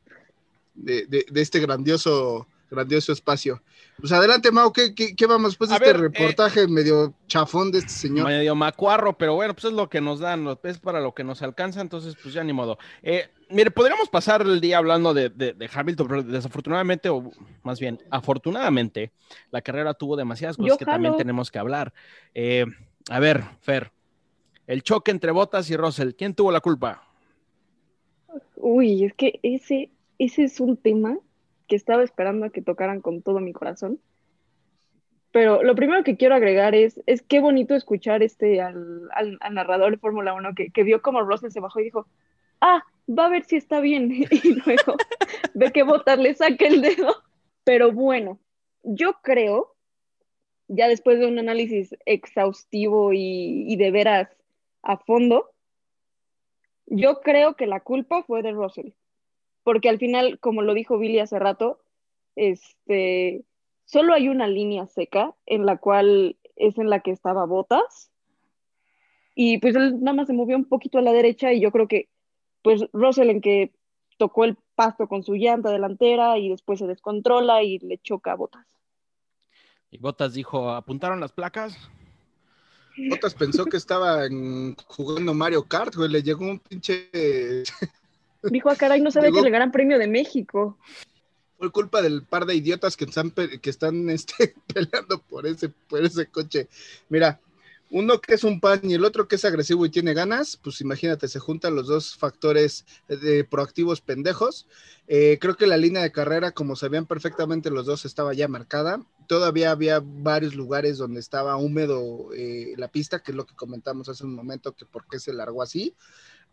de, de- de este grandioso, grandioso espacio. Pues adelante, Mau, ¿qué, qué, qué vamos después de A este ver, eh, reportaje medio chafón de este señor? Medio macuarro, pero bueno, pues es lo que nos dan, es para lo que nos alcanza, entonces pues ya ni modo. Eh, mire, podríamos pasar el día hablando de, de- de Hamilton, pero desafortunadamente, o más bien, afortunadamente, la carrera tuvo demasiadas cosas Yo que también tenemos que hablar. Eh, a ver, Fer, el choque entre Bottas y Russell, ¿quién tuvo la culpa? Uy, es que ese, ese es un tema que estaba esperando a que tocaran con todo mi corazón. Pero lo primero que quiero agregar es, es qué bonito escuchar este al, al- narrador de Fórmula 1 que, que vio como Russell se bajó y dijo, ah, va a ver si está bien. Y luego ve que Bottas le saca el dedo. Pero bueno, yo creo, ya después de un análisis exhaustivo y, de veras a fondo, yo creo que la culpa fue de Russell, porque al final, como lo dijo Billy hace rato, este, solo hay una línea seca en la cual es en la que estaba Botas y pues él nada más se movió un poquito a la derecha y yo creo que pues Russell en que tocó el pasto con su llanta delantera y después se descontrola y le choca Botas. Y Botas dijo, ¿apuntaron las placas? Botas pensó que estaba en- jugando Mario Kart, güey. Le llegó un pinche. Dijo, ah, caray, no sabía Llegó- que el Gran Premio de México. Fue culpa del par de idiotas que están, pe- que están este, peleando por ese, por ese coche. Mira, uno que es un pan y el otro que es agresivo y tiene ganas, pues imagínate, se juntan los dos factores de proactivos pendejos. Eh, creo que la línea de carrera, como sabían perfectamente los dos, estaba ya marcada. Todavía había varios lugares donde estaba húmedo eh, la pista, que es lo que comentamos hace un momento, que por qué se largó así.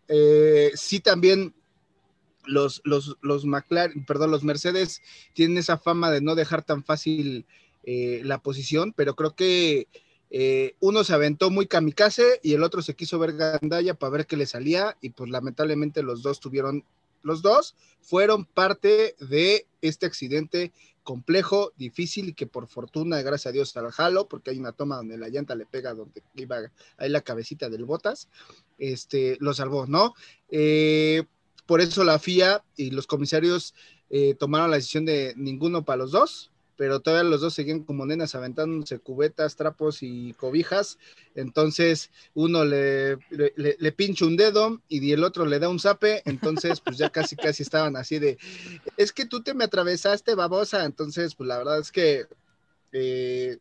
Eh, sí, también los, los, los McLaren, perdón, los Mercedes tienen esa fama de no dejar tan fácil eh, la posición, pero creo que uno se aventó muy kamikaze y el otro se quiso ver gandalla para ver qué le salía y pues lamentablemente los dos tuvieron, los dos fueron parte de este accidente complejo, difícil y que por fortuna, gracias a Dios, al jalo, porque hay una toma donde la llanta le pega donde iba ahí la cabecita del botas, este, lo salvó, ¿no? Eh, por eso la FIA y los comisarios eh, tomaron la decisión de ninguno para los dos, pero todavía los dos seguían como nenas aventándose cubetas, trapos y cobijas. Entonces uno le, pincha un dedo y el otro le da un zape. Entonces, pues ya casi, casi estaban así de, es que tú te me atravesaste, babosa. Entonces, pues la verdad es que eh,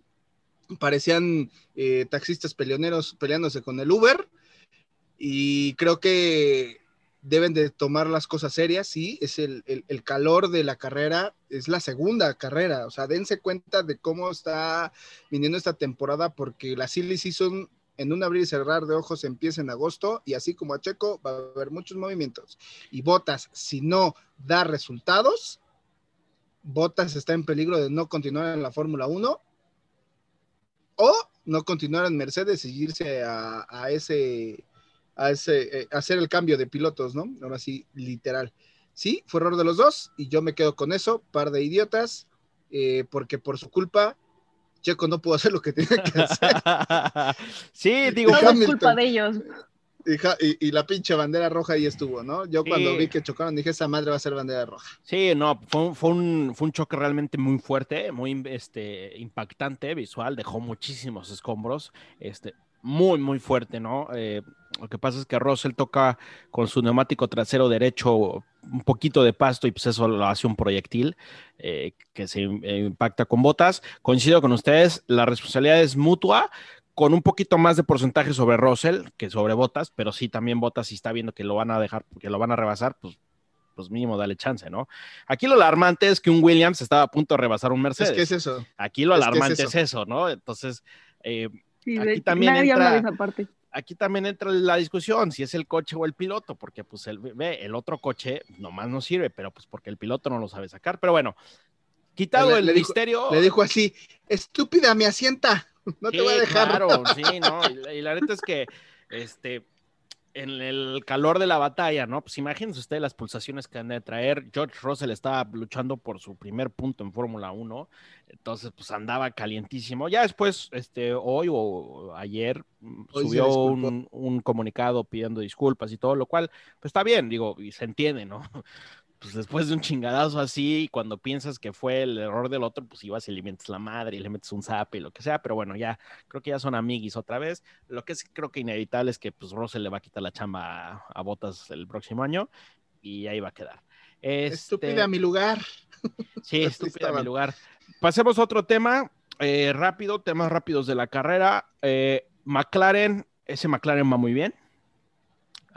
parecían eh, taxistas peleoneros peleándose con el Uber. Y creo que deben de tomar las cosas serias, sí, es el, el, calor de la carrera, es la segunda carrera, o sea, dense cuenta de cómo está viniendo esta temporada, porque la Silly Season en un abrir y cerrar de ojos empieza en agosto, y así como a Checo va a haber muchos movimientos, y Botas, si no da resultados, Botas está en peligro de no continuar en la Fórmula 1, o no continuar en Mercedes y irse a ese a ese, eh, hacer el cambio de pilotos, ¿no? Ahora sí, literal. Sí, fue error de los dos y yo me quedo con eso, par de idiotas, eh, porque por su culpa Checo no pudo hacer lo que tenía que hacer. sí, digo, no es culpa de ellos. Y, la pinche bandera roja ahí estuvo, ¿no? Yo sí. cuando vi que chocaron dije, esa madre va a ser bandera roja. Sí, no, fue, fue, un, fue un choque realmente muy fuerte, muy este, impactante, visual, dejó muchísimos escombros, este, muy, muy fuerte, ¿no? Eh, lo que pasa es que Russell toca con su neumático trasero derecho un poquito de pasto y pues eso lo hace un proyectil eh, que se eh, impacta con botas. Coincido con ustedes, la responsabilidad es mutua, con un poquito más de porcentaje sobre Russell que sobre botas, pero sí también botas si está viendo que lo van a dejar, que lo van a rebasar, pues pues mínimo dale chance, ¿no? Aquí lo alarmante es que un Williams estaba a punto de rebasar un Mercedes. Es que es eso. Aquí lo alarmante es, es, eso. es, eso. ¿no? Entonces, eh, Sí, aquí también nadie entra, habla de esa parte. Aquí también entra la discusión si es el coche o el piloto, porque pues el, ve, el otro coche nomás no sirve, pero pues porque el piloto no lo sabe sacar. Pero bueno, quitado le, el le misterio. Dijo, le dijo así: estúpida, me asienta, no sí, te voy a dejar. Claro, sí, no. Y la, y la neta es que este en el calor de la batalla, ¿no? Pues imagínense ustedes las pulsaciones que han de traer. George Russell estaba luchando por su primer punto en Fórmula 1, entonces pues andaba calientísimo. Ya después, este, hoy o ayer, hoy subió un, un, comunicado pidiendo disculpas y todo, lo cual, pues está bien, digo, y se entiende, ¿no? Pues después de un chingadazo así, cuando piensas que fue el error del otro, pues ibas y le metes la madre y le metes un zap y lo que sea, pero bueno, ya creo que ya son amiguis otra vez. Lo que es creo que inevitable es que pues Russell le va a quitar la chamba a, a Botas el próximo año y ahí va a quedar. Este... Estúpida mi lugar. Sí, estúpida mi lugar. Pasemos a otro tema, eh, rápido, temas rápidos de la carrera. Eh, McLaren, ese McLaren va muy bien.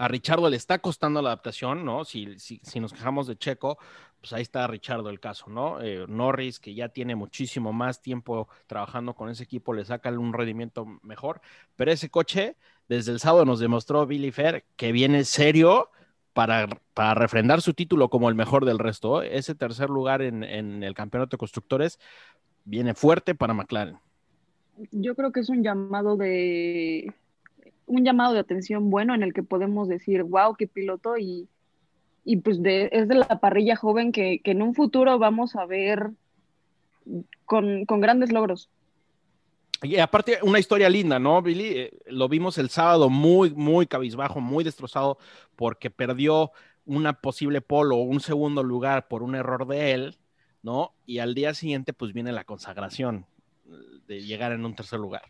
A Richardo le está costando la adaptación, ¿no? Si, si, nos quejamos de Checo, pues ahí está Richardo el caso, ¿no? Eh, Norris, que ya tiene muchísimo más tiempo trabajando con ese equipo, le saca un rendimiento mejor, pero ese coche, desde el sábado nos demostró Billy Fair que viene serio para, para refrendar su título como el mejor del resto. Ese tercer lugar en, en el campeonato de constructores viene fuerte para McLaren. yo creo que es un llamado de un llamado de atención bueno en el que podemos decir, wow, qué piloto y, y pues de, es de la parrilla joven que, que en un futuro vamos a ver con, con grandes logros. Y aparte, una historia linda, ¿no, Billy? Eh, lo vimos el sábado muy, muy cabizbajo, muy destrozado, porque perdió una posible polo o un segundo lugar por un error de él, ¿no? Y al día siguiente, pues viene la consagración de llegar en un tercer lugar.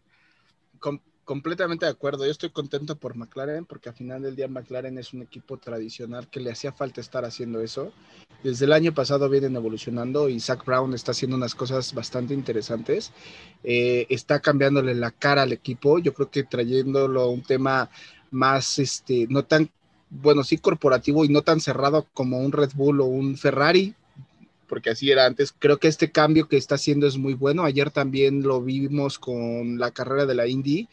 Com- completamente de acuerdo. Yo estoy contento por McLaren porque al final del día McLaren es un equipo tradicional que le hacía falta estar haciendo eso. Desde el año pasado vienen evolucionando y Zach Brown está haciendo unas cosas bastante interesantes. Eh, está cambiándole la cara al equipo. Yo creo que trayéndolo a un tema más, este, no tan, bueno, sí corporativo y no tan cerrado como un Red Bull o un Ferrari, porque así era antes. Creo que este cambio que está haciendo es muy bueno. Ayer también lo vimos con la carrera de la Indy,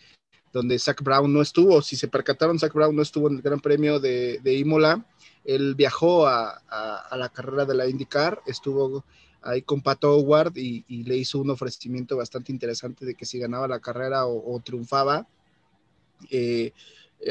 donde Zach Brown no estuvo. Si se percataron, Zach Brown no estuvo en el Gran Premio de, de Imola. Él viajó a, a, la carrera de la IndyCar, estuvo ahí con Pato Howard y, y, le hizo un ofrecimiento bastante interesante de que si ganaba la carrera o, o triunfaba, eh,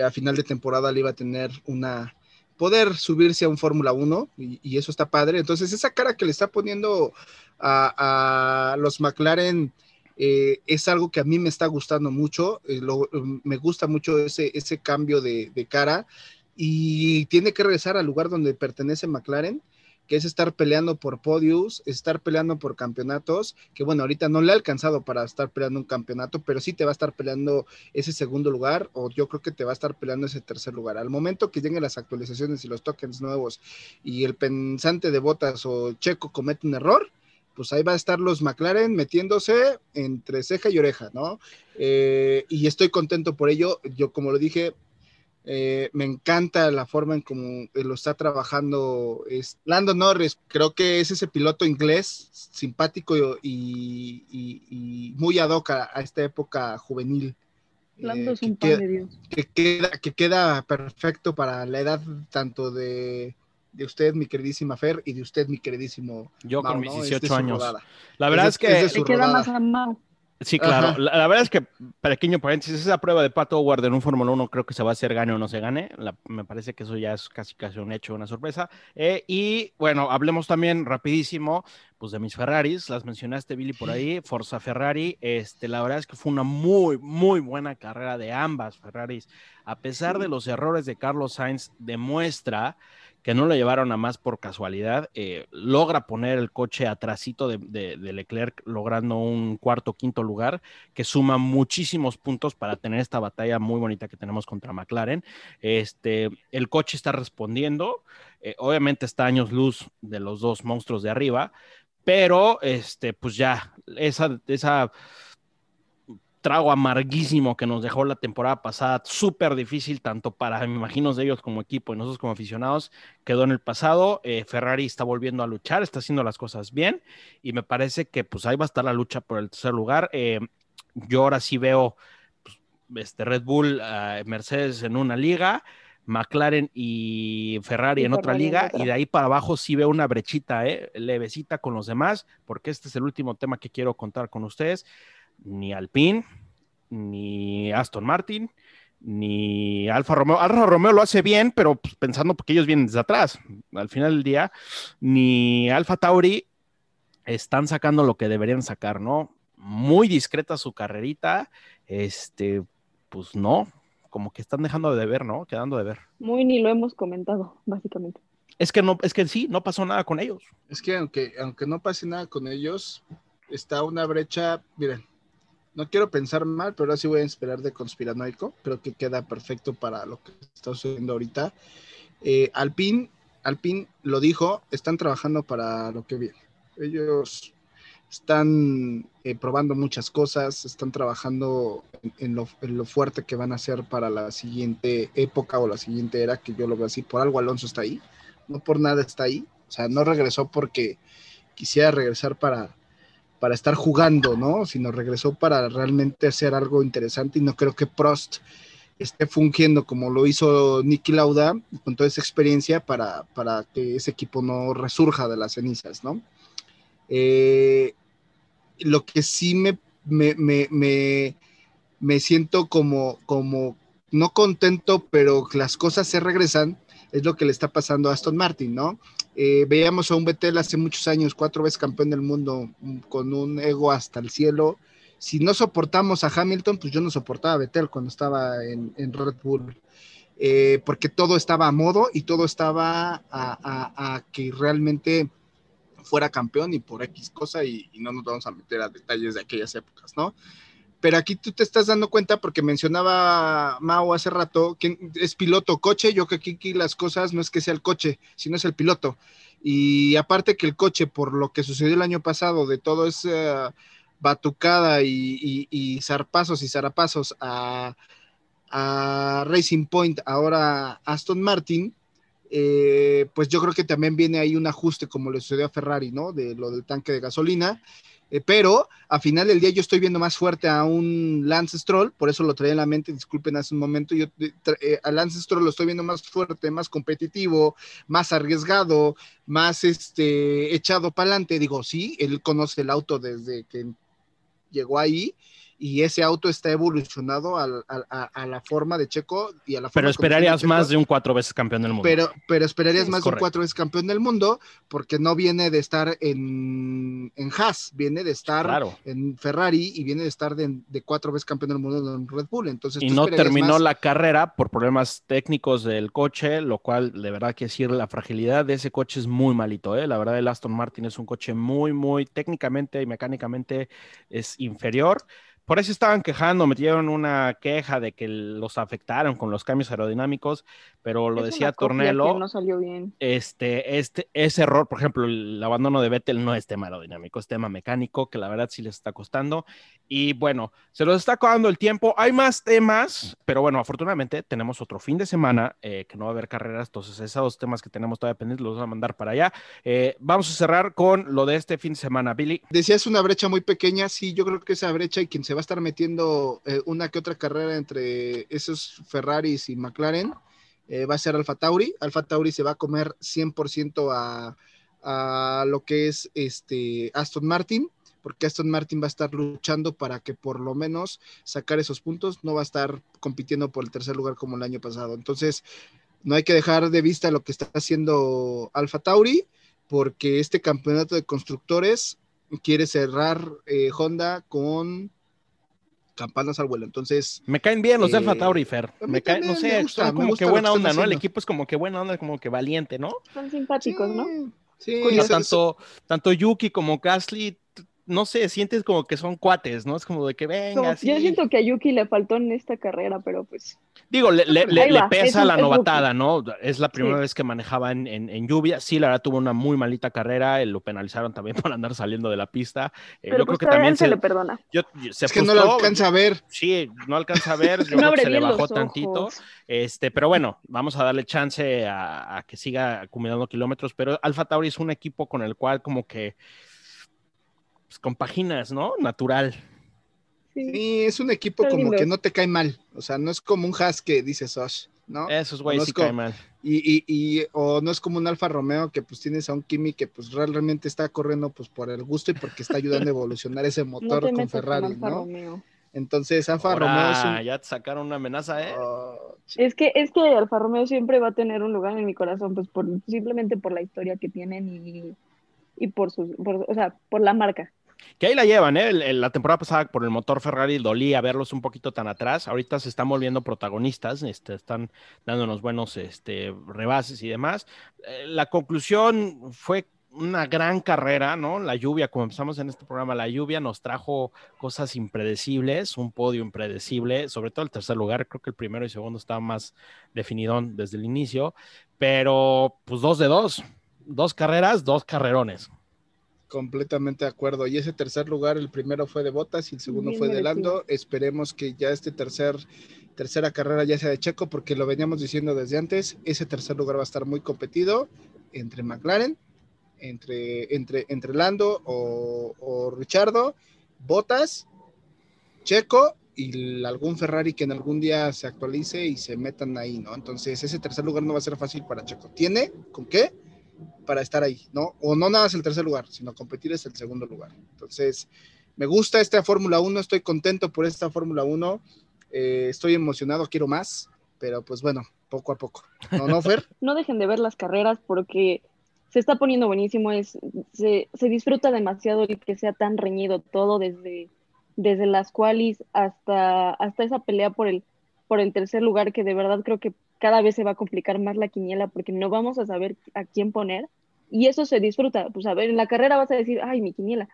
a final de temporada le iba a tener una, poder subirse a un Fórmula 1 y, y, eso está padre. Entonces, esa cara que le está poniendo a, a los McLaren eh, es algo que a mí me está gustando mucho. Eh, lo, me gusta mucho ese, ese cambio de, de, cara y tiene que regresar al lugar donde pertenece McLaren que es estar peleando por podios, estar peleando por campeonatos, que bueno, ahorita no le ha alcanzado para estar peleando un campeonato, pero sí te va a estar peleando ese segundo lugar, o yo creo que te va a estar peleando ese tercer lugar. Al momento que lleguen las actualizaciones y los tokens nuevos y el pensante de botas o Checo comete un error, pues ahí va a estar los McLaren metiéndose entre ceja y oreja, ¿no? Eh, y estoy contento por ello. Yo, como lo dije, eh, me encanta la forma en cómo lo está trabajando es Lando Norris. Creo que es ese piloto inglés simpático y, y, y muy ad hoc a, a, esta época juvenil. Lando eh, es un pan queda, de Dios. Que queda, que queda perfecto para la edad tanto de, de usted, mi queridísima Fer, y de usted, mi queridísimo. Yo Mau, con mis ¿no? 18 es años. rodada. La verdad es, es que. es de queda más a Mau. Sí, claro. La, la, verdad es que, pequeño paréntesis, esa prueba de Pato Howard en un Fórmula 1 creo que se va a hacer gane o no se gane. La, me parece que eso ya es casi casi un hecho, una sorpresa. Eh, y bueno, hablemos también rapidísimo pues de mis Ferraris, las mencionaste Billy por ahí, Forza Ferrari, este, la verdad es que fue una muy, muy buena carrera de ambas Ferraris. A pesar de los errores de Carlos Sainz, demuestra que no lo llevaron a más por casualidad, eh, logra poner el coche atrasito de, de, Leclerc, logrando un cuarto, quinto lugar, que suma muchísimos puntos para tener esta batalla muy bonita que tenemos contra McLaren. Este, el coche está respondiendo, eh, obviamente está años luz de los dos monstruos de arriba, pero este, pues ya, esa, esa trago amarguísimo que nos dejó la temporada pasada, súper difícil, tanto para, me imagino, de ellos como equipo y nosotros como aficionados, quedó en el pasado. Eh, Ferrari está volviendo a luchar, está haciendo las cosas bien y me parece que pues ahí va a estar la lucha por el tercer lugar. Eh, yo ahora sí veo pues, este Red Bull, uh, Mercedes en una liga. McLaren y Ferrari y en otra liga, otra. y de ahí para abajo sí veo una brechita, ¿eh? levecita con los demás, porque este es el último tema que quiero contar con ustedes ni Alpine, ni Aston Martin, ni Alfa Romeo. Alfa Romeo lo hace bien, pero pues, pensando porque ellos vienen desde atrás. Al final del día, ni Alfa Tauri están sacando lo que deberían sacar, ¿no? Muy discreta su carrerita. Este, pues no, como que están dejando de ver, ¿no? Quedando de ver. Muy ni lo hemos comentado, básicamente. Es que no, es que sí, no pasó nada con ellos. Es que aunque, aunque no pase nada con ellos, está una brecha, miren, no quiero pensar mal, pero así voy a esperar de conspiranoico. Creo que queda perfecto para lo que está sucediendo ahorita. Eh, Alpine, Alpine lo dijo, están trabajando para lo que viene. Ellos están eh, probando muchas cosas, están trabajando en, en, lo, en, lo, fuerte que van a hacer para la siguiente época o la siguiente era, que yo lo veo así. Por algo Alonso está ahí, no por nada está ahí. O sea, no regresó porque quisiera regresar para, para estar jugando, ¿no? Sino regresó para realmente hacer algo interesante y no creo que Prost esté fungiendo como lo hizo Nicky Lauda con toda esa experiencia para, para que ese equipo no resurja de las cenizas, ¿no? Eh, lo que sí me, me, me, me, siento como, como, no contento, pero las cosas se regresan, es lo que le está pasando a Aston Martin, ¿no? Eh, veíamos a un Vettel hace muchos años, cuatro veces campeón del mundo, mm, con un ego hasta el cielo. Si no soportamos a Hamilton, pues yo no soportaba a Vettel cuando estaba en, en Red Bull. Eh, porque todo estaba a modo y todo estaba a, a- a que realmente fuera campeón y por X cosa y no nos vamos a meter a detalles de aquellas épocas, ¿no? Pero aquí tú te estás dando cuenta porque mencionaba Mao hace rato que es piloto coche, yo creo que aquí las cosas no es que sea el coche, sino es el piloto. Y aparte que el coche, por lo que sucedió el año pasado, de todo esa batucada y, y, y zarpazos y zarapazos a, a Racing Point, ahora Aston Martin, eh, pues yo creo que también viene ahí un ajuste como le sucedió a Ferrari, ¿no? De lo del tanque de gasolina. Eh, pero a final del día yo estoy viendo más fuerte a un Lance Stroll, por eso lo traía en la mente, disculpen hace un momento, yo eh, eh, a Lance Stroll lo estoy viendo más fuerte, más competitivo, más arriesgado, más este echado para adelante. Digo, sí, él conoce el auto desde que llegó ahí y ese auto está evolucionado al- al- a, a la forma de Checo y a la forma Pero esperarías más de un cuatro veces campeón del mundo. Pero, pero esperarías más de un cuatro veces campeón del mundo porque no viene de estar en, en Haas, viene de estar Claro. en Ferrari y viene de estar de, de cuatro veces campeón del mundo en Red Bull. Entonces, y no terminó más- la carrera por problemas técnicos del coche, lo cual de verdad que decir, la fragilidad de ese coche es muy malito, ¿eh? La verdad el Aston Martin es un coche muy, muy técnicamente y mecánicamente es inferior. Por eso estaban quejando, metieron una queja de que los afectaron con los cambios aerodinámicos, pero lo Es decía que no salió bien. este, este, ese error, por ejemplo, el abandono de Vettel no es tema aerodinámico, es tema mecánico, que la verdad sí les está costando. Y bueno, se los está acabando el tiempo. Hay más temas, pero bueno, afortunadamente tenemos otro fin de semana eh, que no va a haber carreras, entonces esos dos temas que tenemos todavía pendientes los vamos a mandar para allá. Eh, vamos a cerrar con lo de este fin de semana, Billy. Decías una brecha muy pequeña, sí, yo creo que esa brecha y quien se va a estar metiendo eh, una que otra carrera entre esos Ferraris y McLaren eh, va a ser Alfa Tauri. Alfa Tauri se va a comer 100% a, a lo que es este Aston Martin, porque Aston Martin va a estar luchando para que por lo menos sacar esos puntos, no va a estar compitiendo por el tercer lugar como el año pasado. Entonces, no hay que dejar de vista lo que está haciendo Alfa Tauri, porque este campeonato de constructores quiere cerrar eh, Honda con campanas al vuelo. Entonces, Me caen bien los de Alfa Eh, Tauri, Fer. Me caen, no sé, me gusta, como gusta que buena onda, ¿no? El equipo es como que buena onda, como que valiente, ¿no? Son simpáticos, ¿no? sí, O sea, eso- tanto, tanto Yuki como Gasly, no sé, sientes como que son cuates, ¿no? Es como de que venga, Como- sí. Yo siento que a Yuki le faltó en esta carrera, pero pues Digo, le, le- pesa es la es novatada, ¿no? Es la primera Sí. vez que manejaba en, en- en lluvia. Sí, la verdad tuvo una muy malita carrera. eh, Lo penalizaron también por andar saliendo de la pista. Eh, pero yo pues creo que todavía también se se, le perdona. yo- se es que no lo alcanza a ver. Sí, no alcanza a ver. Yo No creo que se le bajó tantito. Este, pero bueno, vamos a darle chance a, a que siga acumulando kilómetros. Pero Alfa Tauri es un equipo con el cual como que pues, compaginas, ¿no? Natural. Sí. Sí, es un equipo Está como lindo. que no te cae mal. O sea, no es como un Haas que dices, Osh, ¿no? Esos güeyes sí Conozco. caen mal. Y, y, y, o no es como un Alfa Romeo que pues tienes a un Kimi que pues realmente está corriendo pues por el gusto y porque está ayudando a evolucionar ese No motor con Ferrari, Alfa ¿no? Romeo. Entonces, Alfa Ahora, Romeo es un... ya te sacaron una amenaza, ¿eh? Oh, Es que, es que Alfa Romeo siempre va a tener un lugar en mi corazón, pues por, simplemente por la historia que tienen y, y por sus, por- o sea, por la marca. Que ahí la llevan, ¿eh? La temporada pasada por el motor Ferrari dolía verlos un poquito tan atrás. Ahorita se están volviendo protagonistas, este, están dándonos buenos este, rebases y demás. Eh, la conclusión fue una gran carrera, ¿no? La lluvia, como empezamos en este programa, la lluvia nos trajo cosas impredecibles, un podio impredecible, sobre todo el tercer lugar. Creo que el primero y segundo estaban más definidón desde el inicio, pero pues dos de dos. Dos carreras, dos carrerones. Completamente de acuerdo. Y ese tercer lugar, el primero fue de Botas y el segundo Bien fue de. Lando. Esperemos que ya este tercer, tercera carrera ya sea de Checo, porque lo veníamos diciendo desde antes. Ese tercer lugar va a estar muy competido entre McLaren, entre, entre, entre Lando o, o Richardo, Botas, Checo y algún Ferrari que en algún día se actualice y se metan ahí, ¿no? Entonces, ese tercer lugar no va a ser fácil para Checo. ¿Tiene con qué? Para estar ahí, ¿no? O no nada más el tercer lugar, sino competir es el segundo lugar. Entonces, me gusta esta Fórmula 1, estoy contento por esta Fórmula 1, eh, estoy emocionado, quiero más, pero pues bueno, poco a poco. ¿No, Fer? no dejen de ver las carreras porque se está poniendo buenísimo, es, se, se disfruta demasiado el que sea tan reñido todo, desde, desde las qualis hasta, hasta esa pelea por el, por el tercer lugar, que de verdad creo que cada vez se va a complicar más la quiniela porque no vamos a saber a quién poner y eso se disfruta. Pues a ver, en la carrera vas a decir, ay, mi quiniela.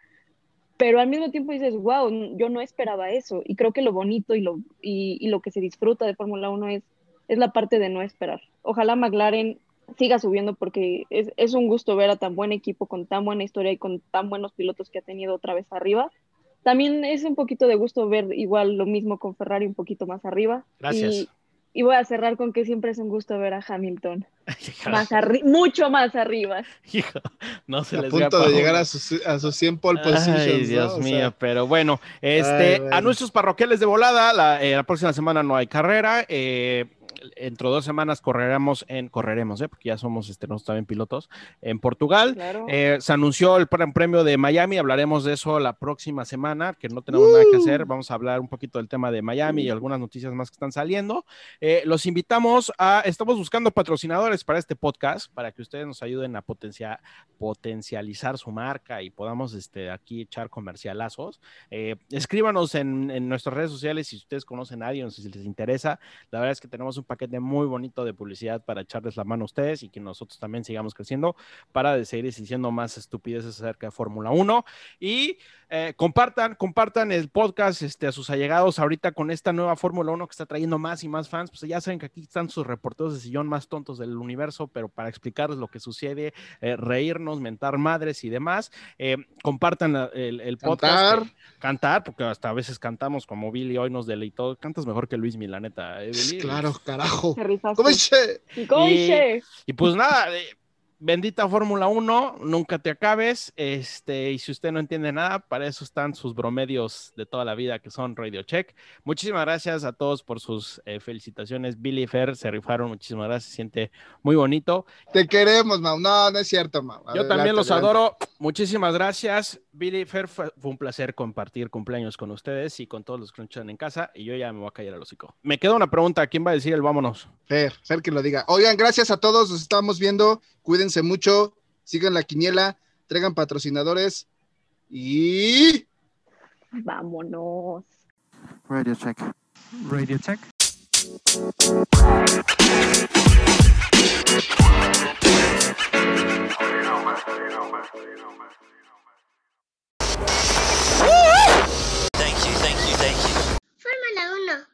Pero al mismo tiempo dices, wow, yo no esperaba eso. Y creo que lo bonito y lo, y, lo que se disfruta de Fórmula 1 es, es la parte de no esperar. Ojalá McLaren siga subiendo porque es, es un gusto ver a tan buen equipo con tan buena historia y con tan buenos pilotos que ha tenido otra vez arriba. También es un poquito de gusto ver igual lo mismo con Ferrari un poquito más arriba. Gracias. Y, y voy a cerrar con que siempre es un gusto ver a Hamilton más mucho más arriba. Hijo, no se A les punto vea de llegar a sus, a sus 100 pole positions. Ay, ¿no? Dios O sea, mío, pero bueno, este, Ay, bueno. anuncios parroquiales de volada, la, eh, la próxima semana no hay carrera, eh, dentro de dos semanas correremos en, correremos, eh, porque ya somos este, nosotros también pilotos, en Portugal. Claro. Eh, se anunció el Premio de Miami, hablaremos de eso la próxima semana, que no tenemos nada que hacer, vamos a hablar un poquito del tema de Miami y algunas noticias más que están saliendo. Eh, los invitamos a, estamos buscando patrocinadores para este podcast, para que ustedes nos ayuden a potenciar, potencializar su marca y podamos este, aquí echar comercialazos. Eh, escríbanos en, en nuestras redes sociales si ustedes conocen a alguien si les interesa. La verdad es que tenemos un paquete muy bonito de publicidad para echarles la mano a ustedes y que nosotros también sigamos creciendo para seguir diciendo más estupideces acerca de Fórmula 1. Y eh, compartan, compartan el podcast este, a sus allegados ahorita con esta nueva Fórmula 1 que está trayendo más y más fans. Pues ya saben que aquí están sus reporteros de sillón más tontos del universo, pero para explicarles lo que sucede, eh, reírnos, mentar madres y demás. Eh, compartan la- el, el podcast. Cantar. que- cantar, porque hasta a veces cantamos como Billy hoy nos deleitó. Cantas mejor que Luis Milaneta. ¿eh, Billy? Claro, carajo. Te rifaste. ¿Cómo dice? Coiche. Y pues nada, eh, bendita Fórmula 1, nunca te acabes. Este, y si usted no entiende nada, para eso están sus bromedios de toda la vida que son Radio Check. Muchísimas gracias a todos por sus eh, felicitaciones. Billy y Fer se rifaron, muchísimas gracias, se siente muy bonito. Te queremos, Mau. No, no es cierto, Mau. Yo también los adelante. adoro. Muchísimas gracias. Billy y Fer, fue, un placer compartir cumpleaños con ustedes y con todos los que nos en casa. Y yo ya me voy a callar el hocico. Me queda una pregunta. ¿Quién va a decir el vámonos? Fer, Fer que lo diga. Oigan, gracias a todos, nos estamos viendo. Cuídense mucho, sigan la quiniela, traigan patrocinadores y... Vámonos. Radio check. Radio check. Thank you, thank you, thank you.